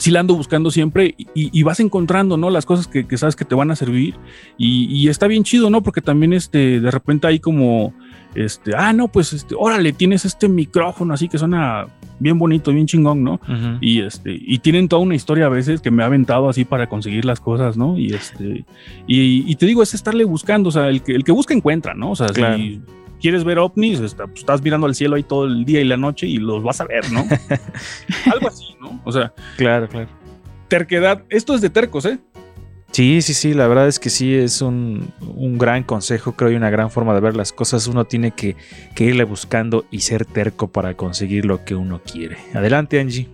sí la ando buscando siempre y, y vas encontrando, ¿no? Las cosas que, que sabes que te van a servir y, y está bien chido, ¿no? Porque también este, de repente hay como, este, ah, no, pues, este, órale, tienes este micrófono así que suena bien bonito, bien chingón, ¿no? Y este, y tienen toda una historia a veces que me ha aventado así para conseguir las cosas, ¿no? Y este, y, y te digo, es estarle buscando, o sea, el que, el que busca encuentra, ¿no? O sea, Claro. si quieres ver ovnis, está- pues, estás mirando al cielo ahí todo el día y la noche y los vas a ver, ¿no? Algo así, ¿no? O sea, Claro, claro. terquedad, esto es de tercos, ¿eh? Sí, sí, sí, la verdad es que sí es un, un gran consejo, creo, y una gran forma de ver las cosas. Uno tiene que, que irle buscando y ser terco para conseguir lo que uno quiere. Adelante, Angie.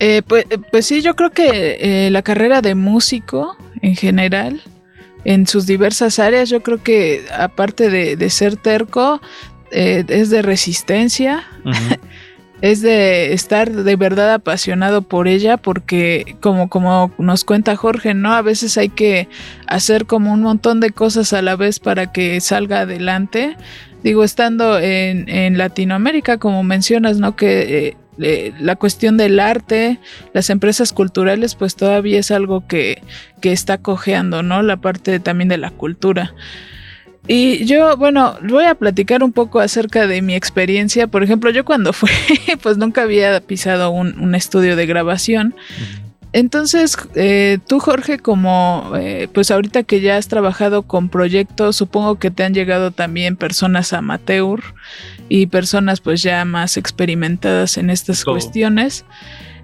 Eh, pues, eh, pues sí, yo creo que eh, la carrera de músico en general, en sus diversas áreas, yo creo que aparte de, de ser terco, eh, es de resistencia, es de estar de verdad apasionado por ella, porque como, como nos cuenta Jorge, ¿no? A veces hay que hacer como un montón de cosas a la vez para que salga adelante. Digo, estando en, en Latinoamérica, como mencionas, ¿no? Que eh, la cuestión del arte, las empresas culturales, pues todavía es algo que, que está cojeando, ¿no? La parte también de la cultura. Y yo, bueno, voy a platicar un poco acerca de mi experiencia. Por ejemplo, yo cuando fui, pues nunca había pisado un, un estudio de grabación. Entonces, eh, tú Jorge, como eh, pues ahorita que ya has trabajado con proyectos, supongo que te han llegado también personas amateur y personas pues ya más experimentadas en estas Todo. cuestiones.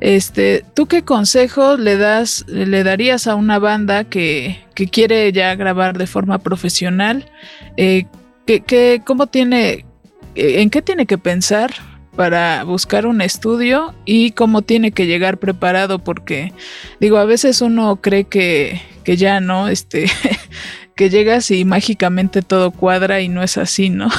Este, ¿tú qué consejo le das, le darías a una banda que, que quiere ya grabar de forma profesional? Eh, ¿qué- qué- ¿Cómo tiene, eh, en qué tiene que pensar para buscar un estudio y cómo tiene que llegar preparado? Porque, digo, a veces uno cree que, que ya no, este, que llegas y mágicamente todo cuadra y no es así, ¿no?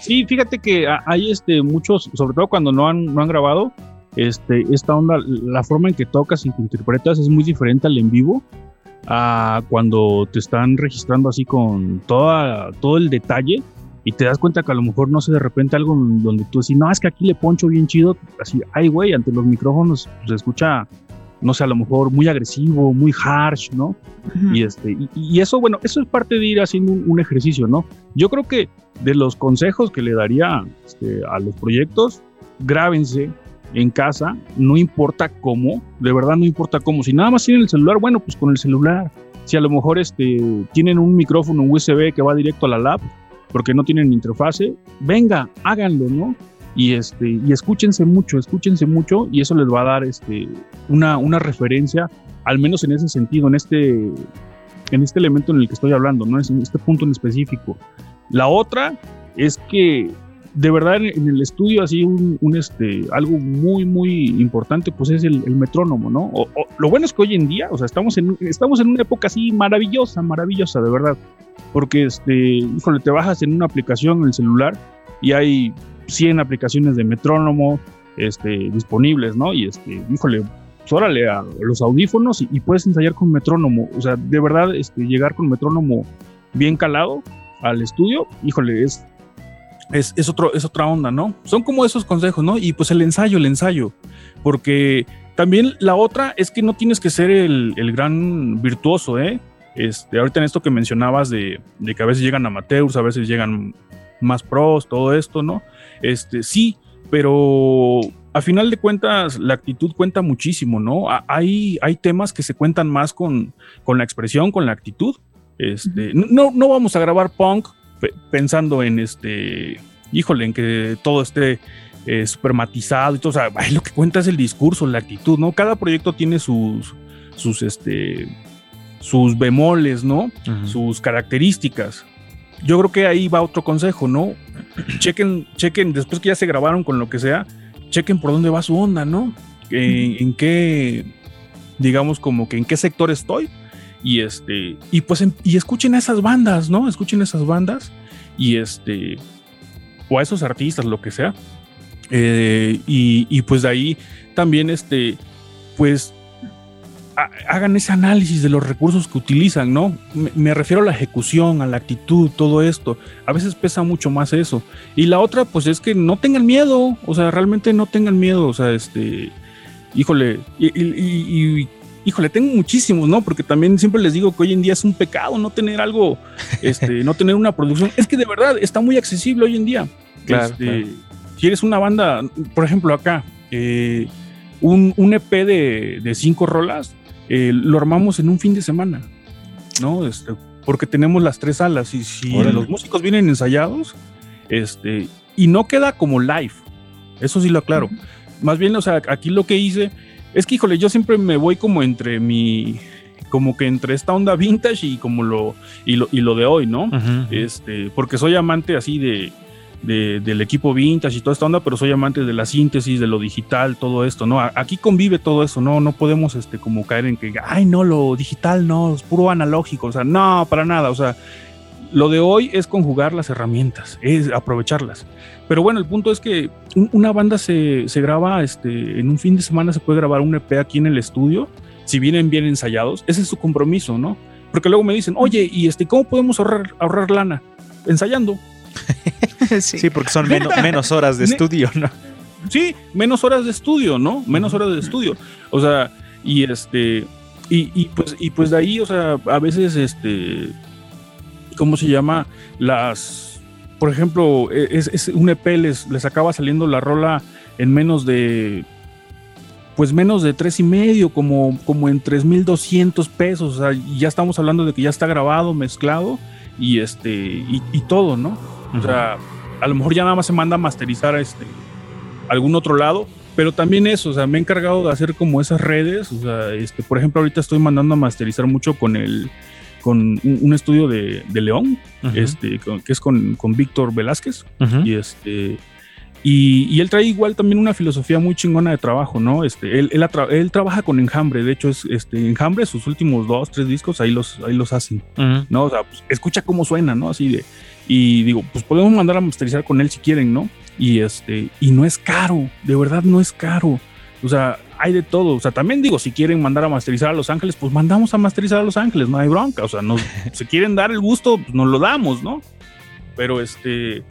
Sí, fíjate que hay este, muchos, sobre todo cuando no han, no han grabado, este, esta onda, la forma en que tocas y que interpretas es muy diferente al en vivo a cuando te están registrando así con toda, todo el detalle y te das cuenta que a lo mejor no sé de repente algo donde tú decís, no, es que aquí le poncho bien chido, así, ay güey, ante los micrófonos se escucha, no sé, a lo mejor muy agresivo, muy harsh, ¿no? Y, este, y, y eso, bueno, eso es parte de ir haciendo un, un ejercicio, ¿no? Yo creo que de los consejos que le daría este, a los proyectos, grábense en casa, no importa cómo, de verdad no importa cómo. Si nada más tienen el celular, bueno, pues con el celular. Si a lo mejor este, tienen un micrófono USB que va directo a la lab, porque no tienen interfase, venga, háganlo, ¿no? Y, este, y escúchense mucho, escúchense mucho, y eso les va a dar este, una, una referencia, al menos en ese sentido, en este, en este elemento en el que estoy hablando, ¿no? En este punto en específico. La otra es que de verdad en, el estudio así un, este algo muy muy importante pues es el, metrónomo, ¿no? O, lo bueno es que hoy en día, o sea, estamos en estamos en una época así maravillosa, maravillosa de verdad, porque este, híjole, te bajas en una aplicación en el celular y hay 100 aplicaciones de metrónomo este, disponibles, ¿no? Y este, híjole, pues órale a los audífonos y, y, puedes ensayar con metrónomo. O sea, de verdad, este, llegar con metrónomo bien calado al estudio, híjole, es, es, es, otro, es otra onda, ¿no? Son como esos consejos, ¿no? Y pues el ensayo, el ensayo. Porque también la otra es que no tienes que ser el, el gran virtuoso, ¿eh? Este, ahorita en esto que mencionabas de, de, que a veces llegan amateurs, a veces llegan más pros, todo esto, ¿no? Este, sí, pero a final de cuentas la actitud cuenta muchísimo, ¿no? Hay, hay temas que se cuentan más con, con la expresión, con la actitud. Este, no, no vamos a grabar punk pensando en este, híjole, en que todo esté eh, supermatizado y todo. O sea, ay, lo que cuenta es el discurso, la actitud, ¿no? Cada proyecto tiene sus, sus, este, sus bemoles, ¿no? Uh -huh. Sus características. Yo creo que ahí va otro consejo, ¿no? chequen, chequen, después que ya se grabaron con lo que sea, chequen por dónde va su onda, ¿no? En, en qué, digamos, como que en qué sector estoy. Y este, y pues, y escuchen a esas bandas, ¿no? Escuchen esas bandas y este, o a esos artistas, lo que sea. Eh, y, y, pues de ahí también, este, pues, hagan ese análisis de los recursos que utilizan, ¿no? Me, refiero a la ejecución, a la actitud, todo esto. A veces pesa mucho más eso. Y la otra, pues, es que no tengan miedo, o sea, realmente no tengan miedo, o sea, este, híjole, y híjole, tengo muchísimos, ¿no? Porque también siempre les digo que hoy en día es un pecado no tener algo, este, no tener una producción. Es que de verdad está muy accesible hoy en día. Claro, este, claro. Si eres una banda, por ejemplo, acá, eh, un, un, EP de, de cinco rolas, eh, lo armamos en un fin de semana, ¿no? Este, porque tenemos las tres salas y si Órale. los músicos vienen ensayados, este, y no queda como live, eso sí lo aclaro. Uh -huh. Más bien, o sea, aquí lo que hice es que, híjole, yo siempre me voy como entre mi. Como que entre esta onda vintage y como lo. Y lo, y lo de hoy, ¿no? Uh -huh. Este. Porque soy amante así de, de, del equipo vintage y toda esta onda, pero soy amante de la síntesis, de lo digital, todo esto, ¿no? Aquí convive todo eso, ¿no? No podemos, este, como caer en que, ay, no, lo digital no, es puro analógico, o sea, no, para nada, o sea. Lo de hoy es conjugar las herramientas, es aprovecharlas. Pero bueno, el punto es que una banda se, se, graba este, en un fin de semana, se puede grabar un EP aquí en el estudio, si vienen bien ensayados, ese es su compromiso, ¿no? Porque luego me dicen, oye, ¿y este, cómo podemos ahorrar, ahorrar lana? Ensayando. sí. sí. porque son menos, menos horas de estudio, ¿no? Sí, menos horas de estudio, ¿no? Menos horas de estudio. O sea, y este, y, y pues, y pues de ahí, o sea, a veces este ¿cómo se llama? Las, por ejemplo, es, es un EP, les, les, acaba saliendo la rola en menos de, pues menos de tres y medio, como, como en 3.200 pesos. O sea, ya estamos hablando de que ya está grabado, mezclado y este y, y todo, ¿no? O sea, a lo mejor ya nada más se manda a masterizar a este algún otro lado, pero también eso, o sea, me he encargado de hacer como esas redes, o sea, este, por ejemplo, ahorita estoy mandando a masterizar mucho con el con un, un estudio de, de León, este, con- que es con, con Víctor Velázquez, y este y, y él trae igual también una filosofía muy chingona de trabajo, ¿no? Este, él, él, trabaja con Enjambre, de hecho es este Enjambre, sus últimos dos, tres discos ahí los, ahí los hacen. ¿no? O sea, pues, escucha cómo suena, ¿no? Así de. Y digo, pues podemos mandar a masterizar con él si quieren, ¿no? Y este, y no es caro, de verdad no es caro. O sea, hay de todo. O sea, también digo, si quieren mandar a masterizar a Los Ángeles, pues mandamos a masterizar a Los Ángeles, no hay bronca. O sea, nos, si quieren dar el gusto, pues nos lo damos, ¿no? Pero este.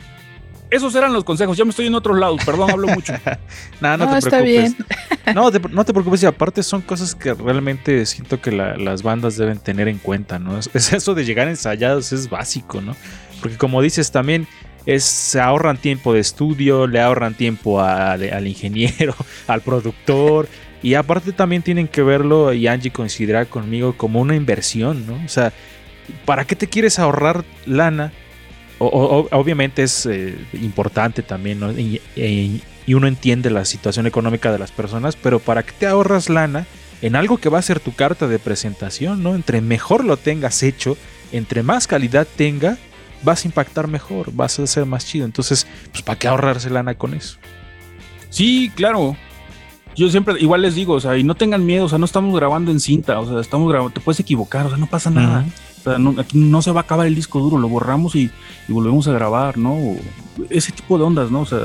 Esos eran los consejos. Ya me estoy en otros lados, perdón, hablo mucho. Nah, no, No, te está preocupes. bien. No, te- no te preocupes, y aparte son cosas que realmente siento que la- las bandas deben tener en cuenta, ¿no? Es, es eso de llegar ensayados, es básico, ¿no? Porque como dices también, es, se ahorran tiempo de estudio, le ahorran tiempo al, ingeniero, al productor, y aparte también tienen que verlo, y Angie coincidirá conmigo, como una inversión, ¿no? O sea, ¿para qué te quieres ahorrar lana? O- obviamente es eh, importante también, ¿no? Y, y- y uno entiende la situación económica de las personas, pero ¿para qué te ahorras lana en algo que va a ser tu carta de presentación, ¿no? Entre mejor lo tengas hecho, entre más calidad tenga, vas a impactar mejor, vas a ser más chido. Entonces, pues ¿para qué ahorrarse lana con eso? Sí, claro. Yo siempre, igual les digo, o sea, y no tengan miedo, o sea, no estamos grabando en cinta, o sea, estamos grabando, te puedes equivocar, o sea, no pasa nada. O sea, no, aquí no se va a acabar el disco duro, lo borramos y, y volvemos a grabar, ¿no? O ese tipo de ondas, ¿no? O sea,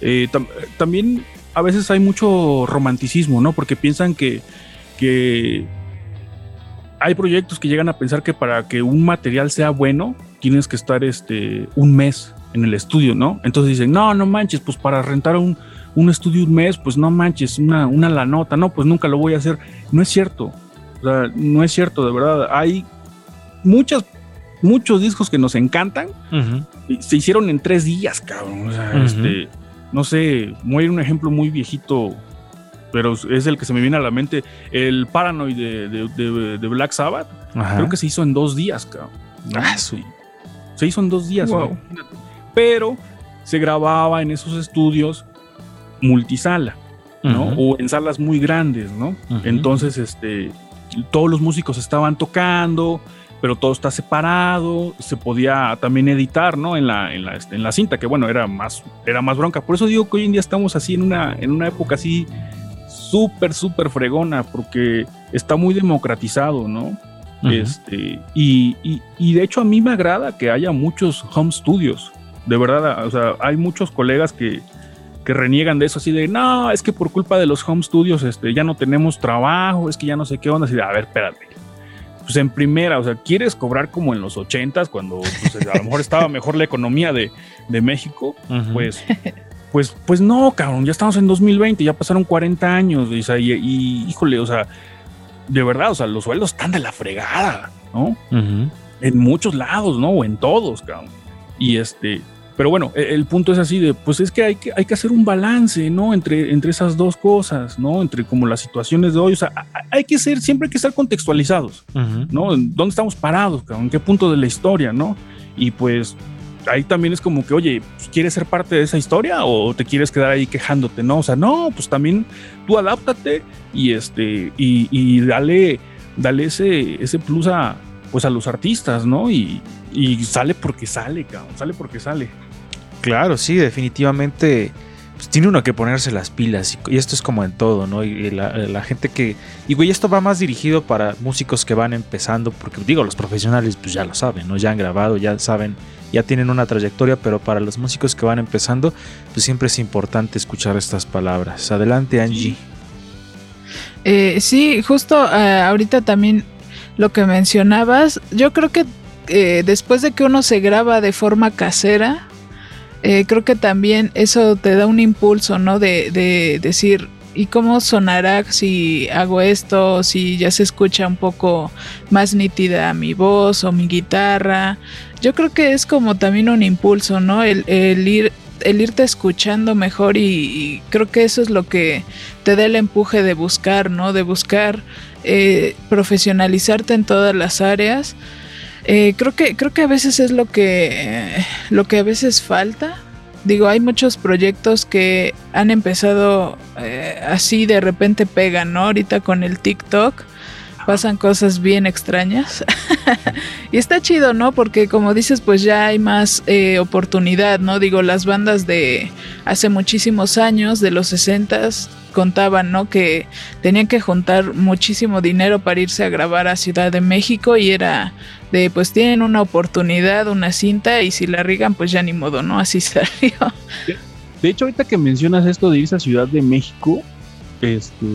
eh, tam- también a veces hay mucho romanticismo, ¿no? Porque piensan que, que hay proyectos que llegan a pensar que para que un material sea bueno, tienes que estar este, un mes en el estudio, ¿no? Entonces dicen, no, no manches, pues para rentar un, un estudio un mes, pues no manches, una, una la nota, no, pues nunca lo voy a hacer. No es cierto, o sea, no es cierto, de verdad. Hay muchas, muchos discos que nos encantan y se hicieron en tres días, cabrón. O sea, este, no sé, voy a ir un ejemplo muy viejito, pero es el que se me viene a la mente. El Paranoid de, de- de- de Black Sabbath, Ajá. creo que se hizo en dos días, cabrón. Ah, Sí. Se hizo en dos días, Wow. Pero se grababa en esos estudios multisala, ¿no? O en salas muy grandes, ¿no? Entonces, este, todos los músicos estaban tocando, pero todo está separado, se podía también editar, ¿no? En la, en la, este, en la cinta, que bueno, era más, era más bronca. Por eso digo que hoy en día estamos así en una, en una época así súper, súper fregona, porque está muy democratizado, ¿no? Este, y, y- y de hecho a mí me agrada que haya muchos home studios. De verdad, o sea, hay muchos colegas que, que reniegan de eso, así de, no, es que por culpa de los home studios este, ya no tenemos trabajo, es que ya no sé qué onda. Así de, a ver, espérate. Pues en primera, o sea, ¿quieres cobrar como en los ochentas, cuando pues, a lo mejor estaba mejor la economía de, de México? Pues, pues, pues no, cabrón, ya estamos en 2020, ya pasaron 40 años, y, y- y, híjole, o sea, de verdad, o sea, los sueldos están de la fregada, ¿no? En muchos lados, ¿no? O en todos, cabrón. Y este, pero bueno, e- el punto es así de, pues es que hay que, hay que hacer un balance, ¿no? Entre, entre esas dos cosas, ¿no? Entre como las situaciones de hoy, o sea, hay que ser, siempre hay que estar contextualizados, Ujú. ¿no? ¿En ¿Dónde estamos parados, cabrón? ¿En qué punto de la historia, ¿no? Y pues ahí también es como que, oye, ¿quieres ser parte de esa historia o te quieres quedar ahí quejándote, no? O sea, no, pues también tú adáptate y este, y, y dale, dale ese, ese plus a, pues a los artistas, ¿no? Y, y sale porque sale, cabrón, sale porque sale. Claro, sí, definitivamente tiene uno que ponerse las pilas y, esto es como en todo, ¿no? Y la, gente que... Y güey, esto va más dirigido para músicos que van empezando, porque digo, los profesionales pues ya lo saben, ¿no? Ya han grabado, ya saben, ya tienen una trayectoria, pero para los músicos que van empezando, pues siempre es importante escuchar estas palabras. Adelante, Angie. Eh, sí, justo eh, ahorita también lo que mencionabas, yo creo que eh, después de que uno se graba de forma casera, eh, creo que también eso te da un impulso, ¿no? De, de decir, ¿y cómo sonará si hago esto? Si ya se escucha un poco más nítida mi voz o mi guitarra. Yo creo que es como también un impulso, ¿no? El, el ir el irte escuchando mejor y, y creo que eso es lo que te da el empuje de buscar, ¿no? De buscar eh, profesionalizarte en todas las áreas. Eh, creo que creo que a veces es lo que lo que a veces falta. Digo, hay muchos proyectos que han empezado eh, así de repente pegan, ¿no? Ahorita con el TikTok pasan cosas bien extrañas. y está chido, ¿no? Porque como dices, pues ya hay más eh, oportunidad, ¿no? Digo, las bandas de hace muchísimos años, de los 60 contaban, ¿no? Que tenían que juntar muchísimo dinero para irse a grabar a Ciudad de México y era de, pues tienen una oportunidad, una cinta y si la rigan, pues ya ni modo, ¿no? Así salió. De hecho, ahorita que mencionas esto de irse a Ciudad de México, este,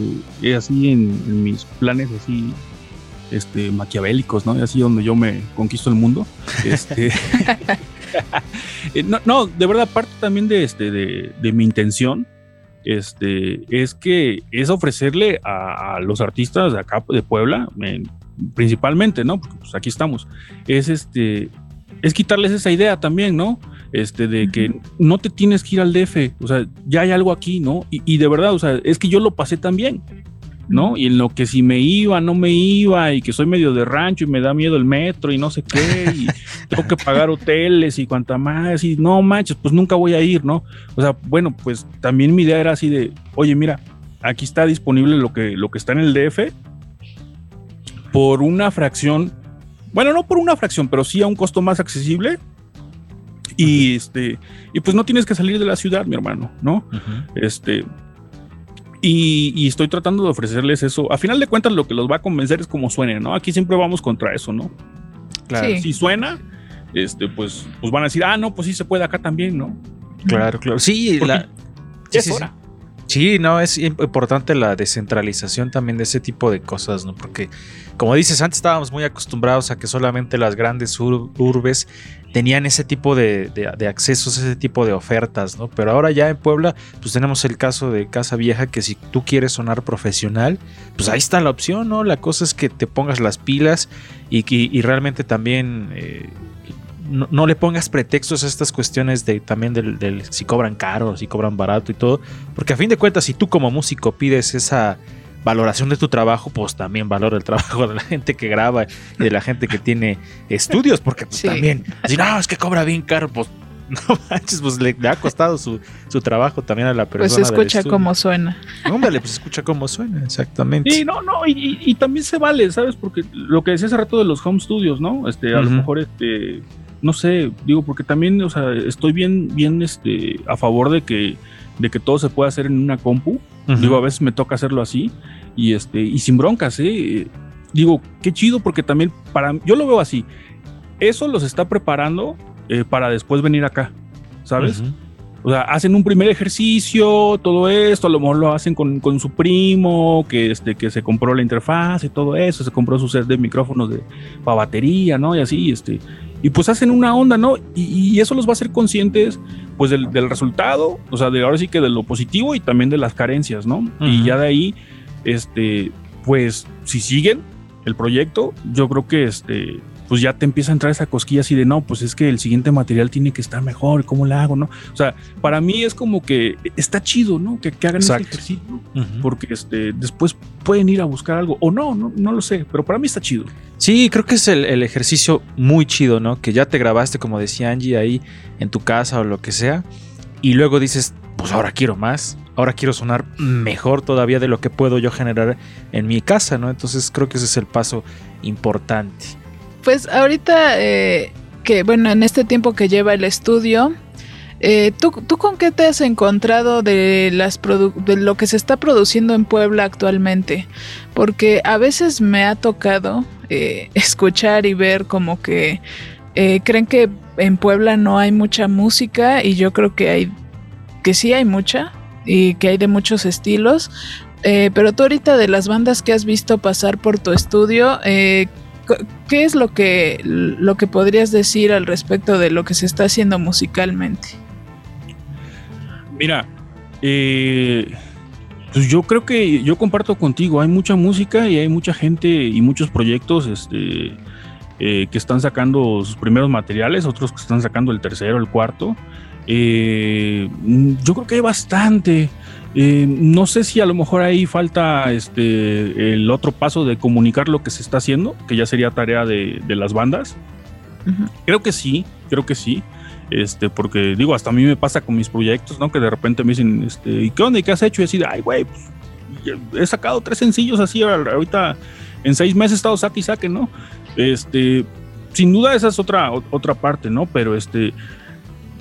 es así en, en mis planes así este, maquiavélicos, ¿no? Así donde yo me conquisto el mundo. Este, eh, no, no, de verdad, parte también de, este, de, de mi intención este, es que es ofrecerle a, a los artistas de acá de Puebla, en- principalmente, ¿no? Porque pues aquí estamos, es este, es quitarles esa idea también, ¿no? Este, de que no te tienes que ir al DF, o sea, ya hay algo aquí, ¿no? Y, y de verdad, o sea, es que yo lo pasé también, ¿no? Y en lo que si me iba, no me iba, y que soy medio de rancho y me da miedo el metro y no sé qué, y tengo que pagar hoteles y cuanta más, y no manches, pues nunca voy a ir, ¿no? O sea, bueno, pues también mi idea era así de, oye, mira, aquí está disponible lo que, lo que está en el DF por una fracción, bueno, no por una fracción, pero sí a un costo más accesible. Y este, y pues no tienes que salir de la ciudad, mi hermano, ¿no? Este, y, y estoy tratando de ofrecerles eso. A final de cuentas, lo que los va a convencer es como suene, ¿no? Aquí siempre vamos contra eso, ¿no? Claro. Sí. Si suena, este, pues, pues van a decir, ah, no, pues sí se puede acá también, ¿no? Claro, claro. Sí, la, sí, es sí, sí. hora. Sí, no, es imp- importante la descentralización también de ese tipo de cosas, ¿no? Porque, como dices, antes estábamos muy acostumbrados a que solamente las grandes ur- urbes tenían ese tipo de, de- accesos, ese tipo de ofertas, ¿no? Pero ahora ya en Puebla, pues tenemos el caso de Casa Vieja, que si tú quieres sonar profesional, pues ahí está la opción, ¿no? La cosa es que te pongas las pilas y, y realmente también... eh, no, le pongas pretextos a estas cuestiones de también del si cobran caro, si cobran barato y todo, porque a fin de cuentas, si tú como músico pides esa valoración de tu trabajo, pues también valora el trabajo de la gente que graba y de la gente que tiene estudios, porque pues, Sí. también, si no, es que cobra bien caro, pues no manches, pues le, le ha costado su, su trabajo también a la persona. Pues escucha cómo suena. Óndale, pues escucha cómo suena, exactamente. Sí, no, no, y, y- y también se vale, ¿sabes? Porque lo que decía hace rato de los home studios, ¿no? Este, a lo mejor, este, no sé, digo, porque también, o sea, estoy bien, bien, este, a favor de que, de que todo se pueda hacer en una compu. Digo, a veces me toca hacerlo así y este, y sin broncas, ¿eh? Digo, qué chido, porque también para, yo lo veo así. Eso los está preparando eh, para después venir acá, ¿sabes? O sea, hacen un primer ejercicio, todo esto, a lo mejor lo hacen con, con su primo, que, este, que se compró la interfaz y todo eso, se compró su set de micrófonos de, para batería, ¿no? Y así, este, y pues hacen una onda, ¿no? Y, y eso los va a hacer conscientes, pues, del, del resultado, o sea, de ahora sí que de lo positivo y también de las carencias, ¿no? Y ya de ahí, este, pues, si siguen el proyecto, yo creo que, este, pues ya te empieza a entrar esa cosquilla así de no, pues es que el siguiente material tiene que estar mejor, ¿cómo lo hago, no? O sea, para mí es como que está chido, ¿no? Que, que hagan ese Exacto. ejercicio, Ujú. porque este, después pueden ir a buscar algo, o no, no, no lo sé, pero para mí está chido. Sí, creo que es el, el ejercicio muy chido, ¿no? Que ya te grabaste, como decía Angie, ahí en tu casa o lo que sea. Y luego dices, pues ahora quiero más. Ahora quiero sonar mejor todavía de lo que puedo yo generar en mi casa, ¿no? Entonces creo que ese es el paso importante. Pues ahorita eh, que, bueno, en este tiempo que lleva el estudio, eh, ¿tú, ¿tú con qué te has encontrado de, las de lo que se está produciendo en Puebla actualmente? Porque a veces me ha tocado eh, escuchar y ver como que creen que en Puebla no hay mucha música y yo creo que hay, que sí hay mucha y que hay de muchos estilos. Pero tú ahorita de las bandas que has visto pasar por tu estudio, ¿Qué es lo que, lo que podrías decir al respecto de lo que se está haciendo musicalmente? Mira, eh, pues yo creo que yo comparto contigo, hay mucha música y hay mucha gente y muchos proyectos este, eh, que están sacando sus primeros materiales, otros que están sacando el tercero, el cuarto. Eh, yo creo que hay bastante. Eh, no sé si a lo mejor ahí falta este el otro paso de comunicar lo que se está haciendo, que ya sería tarea de, de las bandas. Creo que sí, creo que sí. Este, porque digo, hasta a mí me pasa con mis proyectos, ¿no? Que de repente me dicen, este, ¿y qué onda? ¿Y qué has hecho? Y así, de, ay, güey, pues, he sacado tres sencillos así, ahorita en seis meses he estado saque y saque, ¿no? Este, sin duda esa es otra, otra parte, ¿no? Pero este,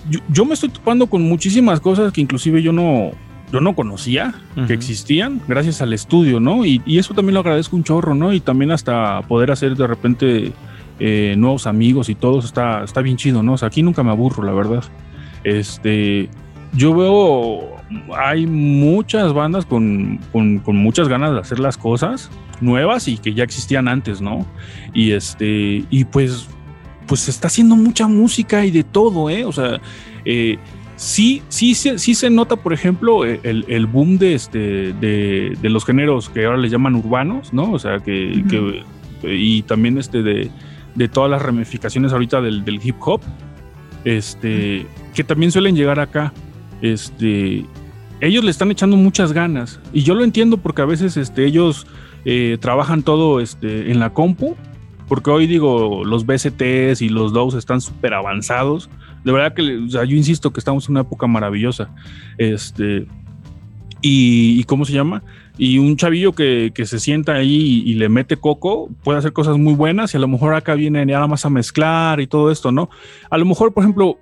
yo, yo me estoy topando con muchísimas cosas que inclusive yo no, yo no conocía que existían gracias al estudio, ¿no? Y, y eso también lo agradezco un chorro, ¿no? Y también hasta poder hacer de repente eh, nuevos amigos y todo está, está bien chido, ¿no? O sea, aquí nunca me aburro, la verdad. Este, yo veo, hay muchas bandas con, con, con muchas ganas de hacer las cosas nuevas y que ya existían antes, ¿no? Y este, y pues, pues se está haciendo mucha música y de todo, ¿eh? O sea, eh, sí, sí, sí, sí se nota, por ejemplo, el, el boom de, este, de, de los géneros que ahora les llaman urbanos, ¿no? O sea, que, que y también este de, de todas las ramificaciones ahorita del, del hip hop, este, que también suelen llegar acá. Este, ellos le están echando muchas ganas y yo lo entiendo porque a veces este, ellos eh, trabajan todo este, en la compu, porque hoy digo, los BCTs y los DAWs están súper avanzados. De verdad que o sea, yo insisto que estamos en una época maravillosa. Este, y, y ¿cómo se llama? Y un chavillo que, que se sienta ahí y, le mete coco puede hacer cosas muy buenas y a lo mejor acá viene nada más a mezclar y todo esto, ¿no? A lo mejor, por ejemplo,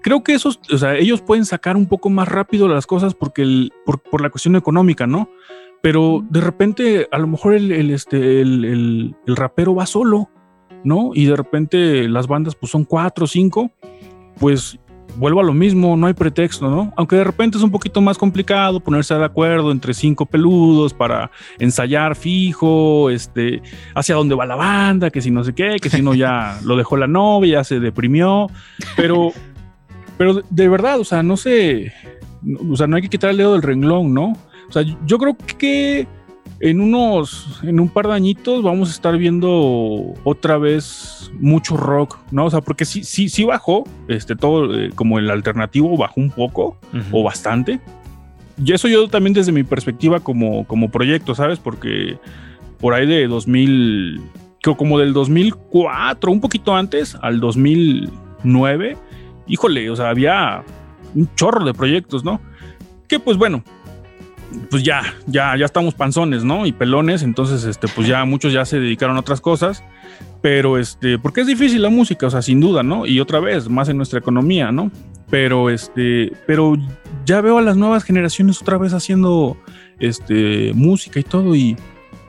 creo que esos, o sea, ellos pueden sacar un poco más rápido las cosas porque el, por, por la cuestión económica, ¿no? Pero de repente, a lo mejor el, este, el, el rapero va solo, ¿no? Y de repente las bandas pues son cuatro o cinco, pues vuelvo a lo mismo, no hay pretexto, ¿no? Aunque de repente es un poquito más complicado ponerse de acuerdo entre cinco peludos para ensayar fijo, este, hacia dónde va la banda, que si no sé qué, que si no ya lo dejó la novia, ya se deprimió, pero, pero de verdad, o sea, no sé, o sea, no hay que quitar el dedo del renglón, ¿no? O sea, yo creo que en unos, en un par de añitos vamos a estar viendo otra vez mucho rock, ¿no? O sea, porque sí, sí, sí bajó, este, todo eh, como el alternativo bajó un poco o bastante. Y eso yo también desde mi perspectiva como, como proyecto, ¿sabes? Porque por ahí de 2000, creo como del 2004, un poquito antes, al 2009, híjole, o sea, había un chorro de proyectos, ¿no? Que pues bueno, pues ya, ya, ya estamos panzones, ¿no? Y pelones, entonces, este, pues ya muchos ya se dedicaron a otras cosas, pero este, porque es difícil la música, o sea, sin duda, ¿no? Y otra vez, más en nuestra economía, ¿no? Pero este, pero ya veo a las nuevas generaciones otra vez haciendo este, música y todo, y,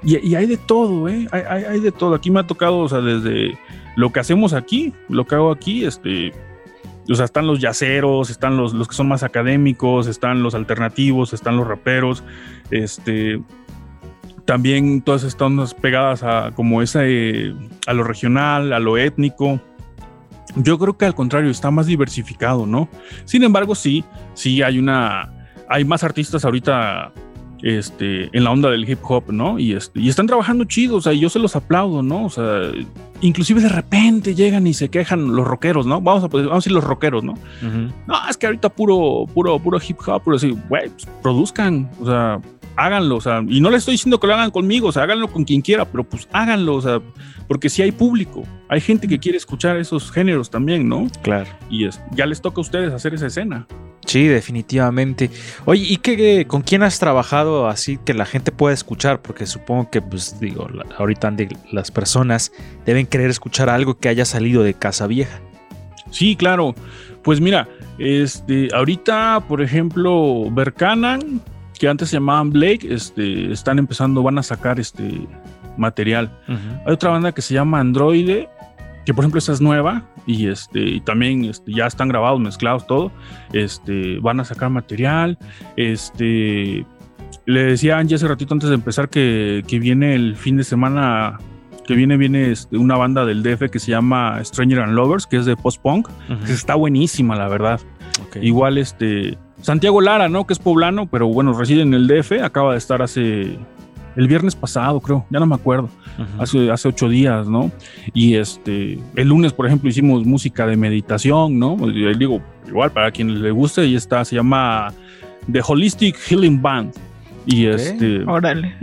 y, y hay de todo, ¿eh? Hay, hay, hay de todo. Aquí me ha tocado, o sea, desde lo que hacemos aquí, lo que hago aquí, este, o sea, están los yaceros, están los, los que son más académicos, están los alternativos, están los raperos, este, también todas están pegadas a como esa, eh, a lo regional, a lo étnico. Yo creo que al contrario, está más diversificado, ¿no? Sin embargo, sí, sí hay una, hay más artistas ahorita este, en la onda del hip hop, ¿no? Y, este, y están trabajando chido, o sea, yo se los aplaudo, ¿no? O sea, inclusive de repente llegan y se quejan los rockeros, ¿no? Vamos a, vamos a decir los rockeros, ¿no? Uh -huh. No, es que ahorita puro, puro, puro hip hop, pero así, güey, pues, produzcan, o sea, háganlo, o sea, y no le estoy diciendo que lo hagan conmigo, o sea, háganlo con quien quiera, pero pues háganlo, o sea, porque si sí hay público, hay gente que quiere escuchar esos géneros también, ¿no? Claro. Y es, ya les toca a ustedes hacer esa escena. Sí, definitivamente. Oye, ¿y qué, con quién has trabajado así que la gente pueda escuchar? Porque supongo que, pues digo, ahorita las personas deben querer escuchar algo que haya salido de Casa Vieja. Sí, claro. Pues mira, este, ahorita, por ejemplo, Berkanan, que antes se llamaban Blake, este, están empezando, van a sacar este material. Uh -huh. Hay otra banda que se llama Androide, que por ejemplo esta es nueva y este y también este, ya están grabados, mezclados, todo. Este, van a sacar material. Este, le decía a Angie hace ratito antes de empezar que, que viene el fin de semana que viene, viene este, una banda del DF que se llama Stranger and Lovers, que es de post-punk, uh -huh. que está buenísima, la verdad. Okay. Igual este Santiago Lara, ¿no? Que es poblano, pero bueno, reside en el DF, acaba de estar hace el viernes pasado, creo, ya no me acuerdo, hace, hace ocho días, ¿no? Y este, el lunes, por ejemplo, hicimos música de meditación, ¿no? Y digo, igual para quien le guste, y está, se llama The Holistic Healing Band. Y este. Órale.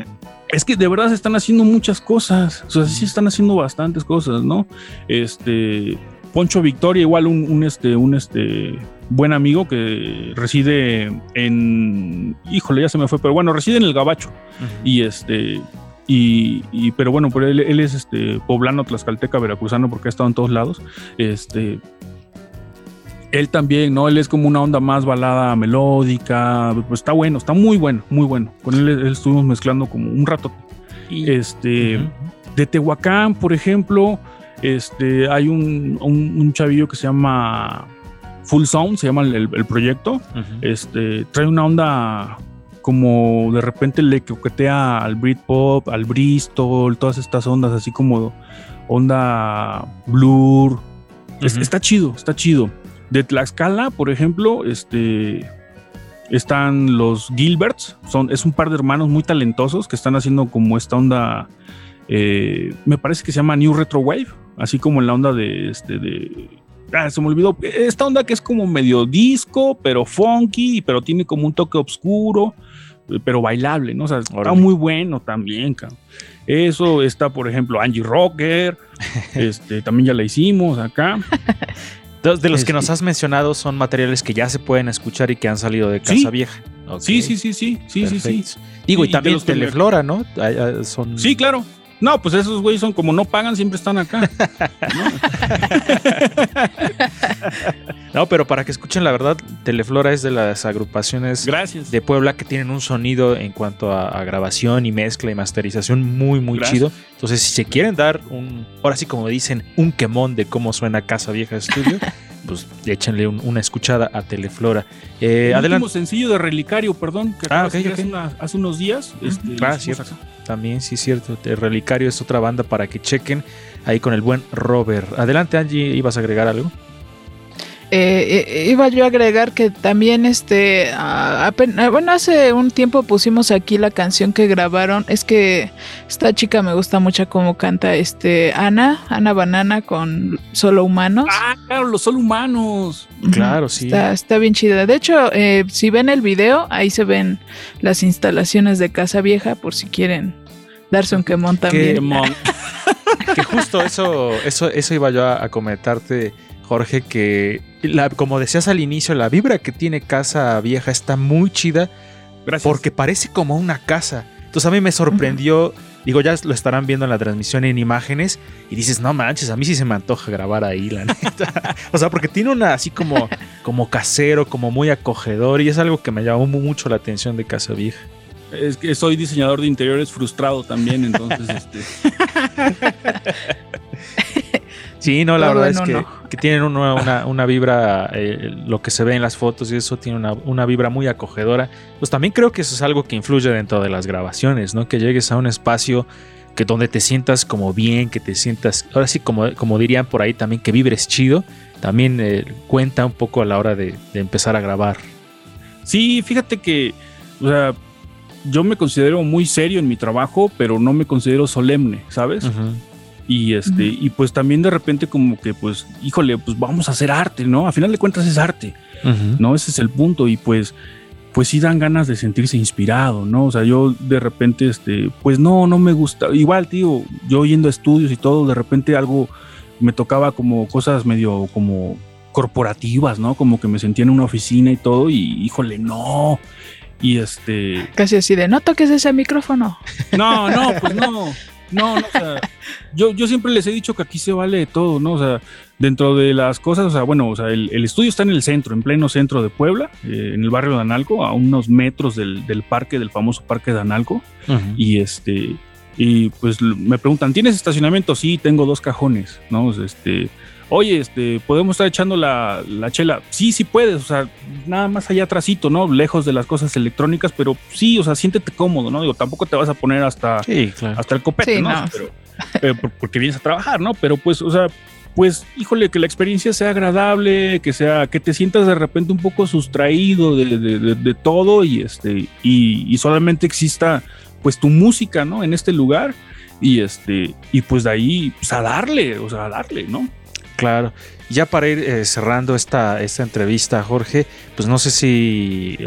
Es que de verdad se están haciendo muchas cosas. O sea, sí están haciendo bastantes cosas, ¿no? Este. Poncho Victoria, igual un, un, este, un este buen amigo que reside en. Híjole, ya se me fue, pero bueno, reside en el Gabacho. Y este. Y, y, pero bueno, pero él, él, es este poblano, tlaxcalteca, veracruzano, porque ha estado en todos lados. Este, él también, ¿no? Él es como una onda más balada melódica. Pues está bueno, está muy bueno, muy bueno. Con él, él estuvimos mezclando como un rato. Y, este, uh -huh. de Tehuacán, por ejemplo, este, hay un, un, un, chavillo que se llama Full Sound, se llama el, el proyecto. Uh -huh. Este, trae una onda como de repente le coquetea al Britpop, al Bristol, todas estas ondas así como onda blur. Uh -huh. es, está chido, está chido. De Tlaxcala, por ejemplo, este, están los Gilberts. Son, es un par de hermanos muy talentosos que están haciendo como esta onda. Eh, me parece que se llama New Retro Wave, así como en la onda de este de. Ah, se me olvidó. Esta onda que es como medio disco, pero funky, pero tiene como un toque oscuro, pero bailable, ¿no? O sea, está muy bueno también, cabrón. Eso está, por ejemplo, Angie Rocker. este, también ya la hicimos acá. De los que nos has mencionado son materiales que ya se pueden escuchar y que han salido de Casa ¿Sí? Vieja. Okay. Sí, sí, sí, sí, sí, sí, sí. Digo, y, y también Teleflora, ¿no? Son... Sí, claro. No, pues esos güeyes son como no pagan, siempre están acá. ¿no? no, pero para que escuchen la verdad, Teleflora es de las agrupaciones Gracias. de Puebla que tienen un sonido en cuanto a, a grabación y mezcla y masterización muy, muy Gracias. chido. Entonces, si se quieren dar un, ahora sí como dicen, un quemón de cómo suena Casa Vieja Estudio, pues échenle un, una escuchada a Teleflora. Eh, adelante. sencillo de Relicario, perdón, que ah, okay, okay. Hace, una, hace, unos días. Este, ah, cierto. También, sí, cierto. El Relicario es otra banda para que chequen ahí con el buen Robert. Adelante, Angie, ¿ibas a agregar algo? Eh, iba yo a agregar que también este apenas, bueno hace un tiempo pusimos aquí la canción que grabaron. Es que esta chica me gusta mucho cómo canta este Ana Ana Banana con solo humanos. Ah claro los solo humanos. Claro sí. Está, está bien chida. De hecho eh, si ven el video ahí se ven las instalaciones de Casa Vieja por si quieren darse un quemón también. quemón. que justo eso eso eso iba yo a, a comentarte Jorge, que la, como decías al inicio, la vibra que tiene Casa Vieja está muy chida. Gracias. Porque parece como una casa. Entonces a mí me sorprendió. Uh -huh. Digo, ya lo estarán viendo en la transmisión en imágenes. Y dices, no manches, a mí sí se me antoja grabar ahí, la neta. o sea, porque tiene una así como, como casero, como muy acogedor. Y es algo que me llamó mucho la atención de Casa Vieja. Es que soy diseñador de interiores frustrado también, entonces este. Sí, no, la Todo verdad es que, tienen una, una, una vibra, eh, lo que se ve en las fotos y eso tiene una, una, vibra muy acogedora. Pues también creo que eso es algo que influye dentro de las grabaciones, ¿no? Que llegues a un espacio que donde te sientas como bien, que te sientas, ahora sí, como, como dirían por ahí también, que vibres chido, también eh, cuenta un poco a la hora de, de, empezar a grabar. Sí, fíjate que, o sea, yo me considero muy serio en mi trabajo, pero no me considero solemne, ¿sabes? Uh -huh. Y este, uh -huh. y pues también de repente como que, pues, híjole, pues vamos a hacer arte, ¿no? A final de cuentas es arte, uh -huh. ¿no? Ese es el punto. Y pues, pues sí dan ganas de sentirse inspirado, ¿no? O sea, yo de repente, este, pues no, no me gusta. Igual, tío, yo yendo a estudios y todo, de repente algo me tocaba como cosas medio como corporativas, ¿no? Como que me sentía en una oficina y todo, y híjole, no. Y este. Casi así de no toques ese micrófono. No, no, pues no. No, no, o sea, yo, yo siempre les he dicho que aquí se vale de todo, ¿no? O sea, dentro de las cosas, o sea, bueno, o sea, el, el estudio está en el centro, en pleno centro de Puebla, eh, en el barrio de Analco, a unos metros del, del parque, del famoso parque de Analco. Uh -huh. Y este, y pues me preguntan, ¿tienes estacionamiento? Sí, tengo dos cajones, ¿no? Este, oye, este, podemos estar echando la, la, chela. Sí, sí puedes, o sea, nada más allá atrásito, ¿no? Lejos de las cosas electrónicas, pero sí, o sea, siéntete cómodo, ¿no? Digo, tampoco te vas a poner hasta, sí, claro. hasta el copete, sí, ¿no? no. Pero, pero, porque vienes a trabajar, ¿no? Pero pues, o sea, pues, híjole, que la experiencia sea agradable, que sea, que te sientas de repente un poco sustraído de, de, de, de todo y este, y, y solamente exista pues tu música, ¿no? En este lugar y este y pues de ahí pues, a darle, o sea, a darle, ¿no? Claro. Ya para ir eh, cerrando esta, esta entrevista, Jorge, pues no sé si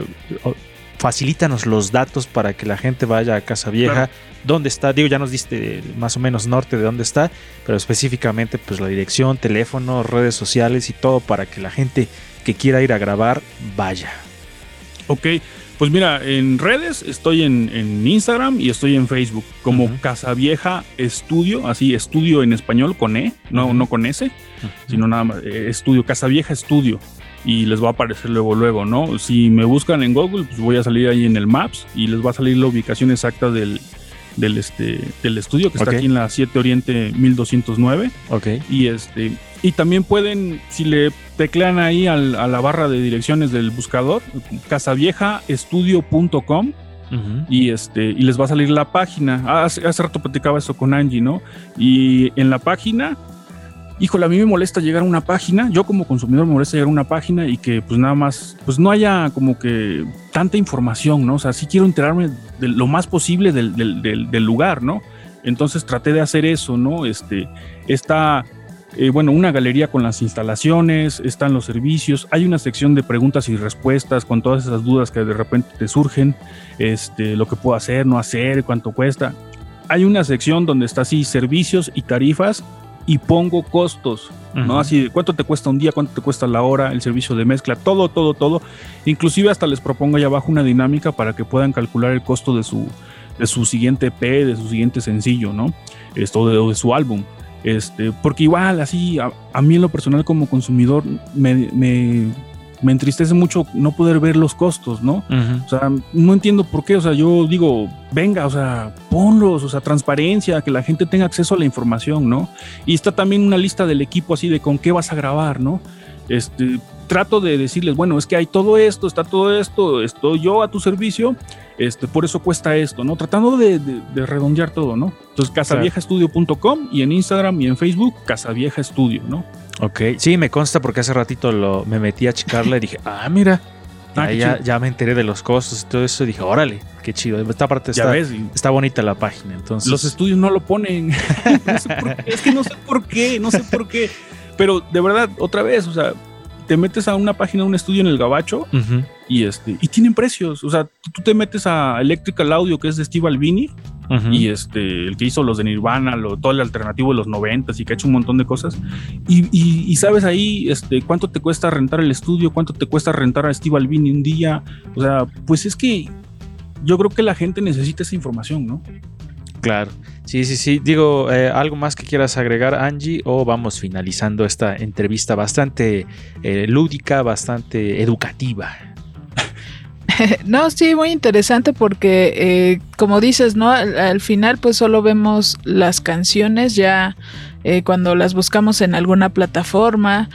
facilítanos los datos para que la gente vaya a Casa Vieja. Claro. ¿Dónde está? Digo, ya nos diste más o menos norte de dónde está, pero específicamente pues la dirección, teléfono, redes sociales y todo para que la gente que quiera ir a grabar vaya. Ok, pues mira, en redes estoy en, en Instagram y estoy en Facebook como Ujú. Casavieja Estudio, así estudio en español con E, no, Ujú. no con S, sino nada más, eh, estudio, Casavieja Estudio. Y les va a aparecer luego, luego, ¿no? Si me buscan en Google, pues voy a salir ahí en el Maps y les va a salir la ubicación exacta del, del, este, del estudio que está aquí en la 7 Oriente 1209. Ok. Y este y también pueden, si le teclean ahí al- a la barra de direcciones del buscador, casaviejaestudio.com Ujú. y este y les va a salir la página. Ah, Hace, hace rato platicaba eso con Angie, ¿no? Y en la página, híjole, a mí me molesta llegar a una página, yo como consumidor me molesta llegar a una página y que pues nada más, pues no haya como que tanta información, ¿no? O sea, sí quiero enterarme de lo más posible del, del- lugar, ¿no? Entonces traté de hacer eso, ¿no? Este, está, eh, bueno, una galería con las instalaciones, están los servicios, hay una sección de preguntas y respuestas con todas esas dudas que de repente te surgen, este, lo que puedo hacer, no hacer, cuánto cuesta. Hay una sección donde está así servicios y tarifas y pongo costos, ¿no? Así, de cuánto te cuesta un día, cuánto te cuesta la hora, el servicio de mezcla, todo, todo, todo. Inclusive hasta les propongo ahí abajo una dinámica para que puedan calcular el costo de su, de su siguiente EP, de su siguiente sencillo, ¿no? Esto de, o de su álbum. Este, porque igual, así, a, a mí en lo personal como consumidor me, me, me entristece mucho no poder ver los costos, ¿no? O sea, no entiendo por qué. O sea, yo digo, venga, o sea, ponlos, o sea, transparencia, que la gente tenga acceso a la información, ¿no? Y está también una lista del equipo así de con qué vas a grabar, ¿no? Este, trato de decirles, bueno, es que hay todo esto, está todo esto, estoy yo a tu servicio, este, por eso cuesta esto, ¿no? Tratando de, de- de redondear todo, ¿no? Entonces, casaviejaestudio.com y en Instagram y en Facebook, Casavieja Estudio, ¿no? Ok, sí, me consta porque hace ratito lo, me metí a checarla y dije, ah, mira, Ah, ya, me enteré de los costos y todo eso y dije, órale, qué chido. Esta parte ves, está bonita la página. Entonces, Los estudios no lo ponen. No sé por qué, es que no sé por qué, no sé por qué. Pero de verdad, otra vez, o sea, te metes a una página, un estudio en el Gabacho Ujú. y este y tienen precios. O sea, tú te metes a Electrical Audio, que es de Steve Albini, Ujú. y este, el que hizo los de Nirvana, lo, todo el alternativo de los noventas y que ha hecho un montón de cosas. Y, y- y sabes ahí este, cuánto te cuesta rentar el estudio, cuánto te cuesta rentar a Steve Albini un día. O sea, pues es que yo creo que la gente necesita esa información, ¿no? Claro. Sí, sí, sí. Digo, eh, ¿algo más que quieras agregar, Angie? O vamos finalizando esta entrevista bastante eh, lúdica, bastante educativa. No, sí, muy interesante porque, eh, como dices, ¿no? Al, al final, pues solo vemos las canciones ya cuando las buscamos en alguna plataforma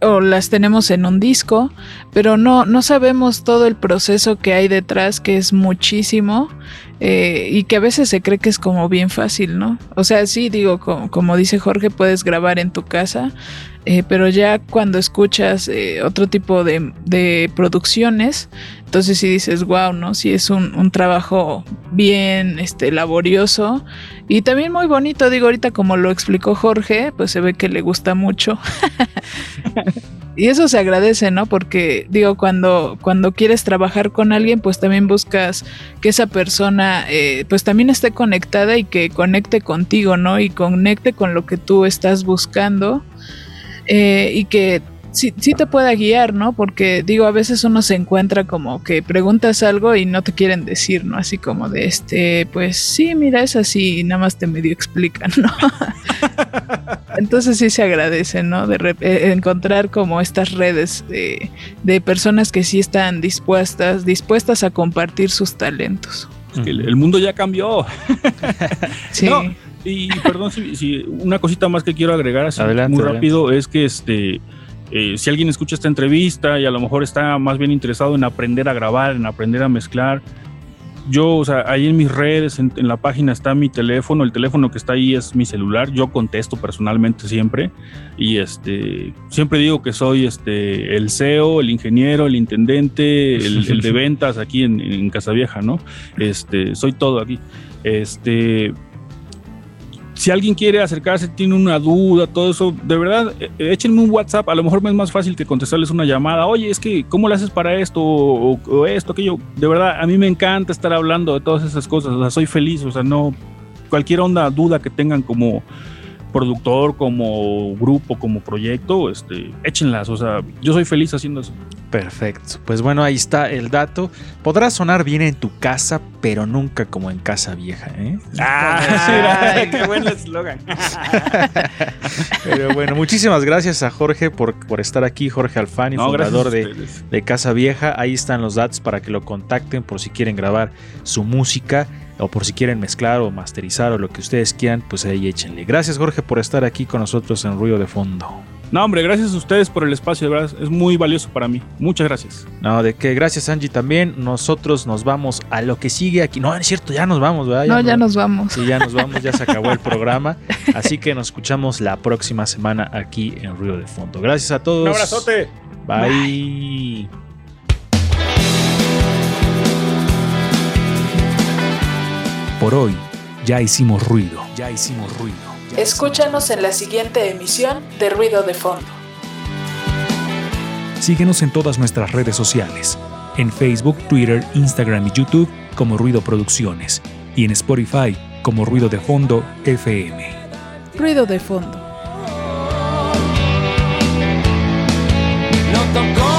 o las tenemos en un disco, pero no, no sabemos todo el proceso que hay detrás, que es muchísimo. Eh, y que a veces se cree que es como bien fácil, ¿no? O sea, sí, digo, como, como dice Jorge, puedes grabar en tu casa, eh, pero ya cuando escuchas eh, otro tipo de, de producciones, entonces sí dices, wow, ¿no? Sí es un, un trabajo bien este, laborioso y también muy bonito, digo, ahorita como lo explicó Jorge, pues se ve que le gusta mucho. y eso se agradece, ¿no? Porque digo, cuando, cuando quieres trabajar con alguien, pues también buscas que esa persona eh, pues también esté conectada y que conecte contigo, ¿no? Y conecte con lo que tú estás buscando eh, y que sí, sí te pueda guiar, ¿no? Porque digo, a veces uno se encuentra como que preguntas algo y no te quieren decir, ¿no? Así como de este, pues sí, mira, es así y nada más te medio explican, ¿no? Entonces sí se agradece, ¿no? De eh, encontrar como estas redes de, de personas que sí están dispuestas, dispuestas a compartir sus talentos. Es que el, el mundo ya cambió. Sí. No, y perdón si, si una cosita más que quiero agregar así Adelante, muy adelante. rápido es que este eh, si alguien escucha esta entrevista y a lo mejor está más bien interesado en aprender a grabar, en aprender a mezclar, yo, o sea, ahí en mis redes, en, en la página está mi teléfono, el teléfono que está ahí es mi celular, yo contesto personalmente siempre y este, siempre digo que soy este, el CEO, el ingeniero, el intendente, el, el de ventas aquí en, en Casa Vieja, ¿no? Este, soy todo aquí. Este, si alguien quiere acercarse, tiene una duda, todo eso, de verdad, eh, échenme un WhatsApp. A lo mejor me es más fácil que contestarles una llamada. Oye, es que, ¿cómo le haces para esto? O, o esto, aquello. De verdad, a mí me encanta estar hablando de todas esas cosas. O sea, soy feliz. O sea, no. Cualquier onda, duda que tengan como productor, como grupo, como proyecto, este, échenlas. O sea, yo soy feliz haciendo eso. Perfecto. Pues bueno, ahí está el dato. Podrá sonar bien en tu casa, pero nunca como en casa vieja, ¿eh? Ah, qué buen eslogan. Pero bueno, muchísimas gracias a Jorge por, por estar aquí, Jorge Alfani, No, fundador de, de Casa Vieja. Ahí están los datos para que lo contacten por si quieren grabar su música o por si quieren mezclar o masterizar o lo que ustedes quieran, pues ahí échenle. Gracias Jorge por estar aquí con nosotros en Ruido de Fondo. No, hombre, gracias a ustedes por el espacio, de verdad, es muy valioso para mí. Muchas gracias. No, de que gracias Angie también. Nosotros nos vamos a lo que sigue aquí. No, es cierto, ya nos vamos, ¿verdad? No, ya nos vamos. Sí, ya nos vamos, ya se acabó el programa. Así que nos escuchamos la próxima semana aquí en Ruido de Fondo. Gracias a todos. Un abrazote. Bye. Por hoy ya hicimos ruido. Ya hicimos ruido. Escúchanos en la siguiente emisión de Ruido de Fondo. Síguenos en todas nuestras redes sociales. En Facebook, Twitter, Instagram y YouTube como Ruido Producciones. Y en Spotify como Ruido de Fondo FM. Ruido de Fondo. No tocó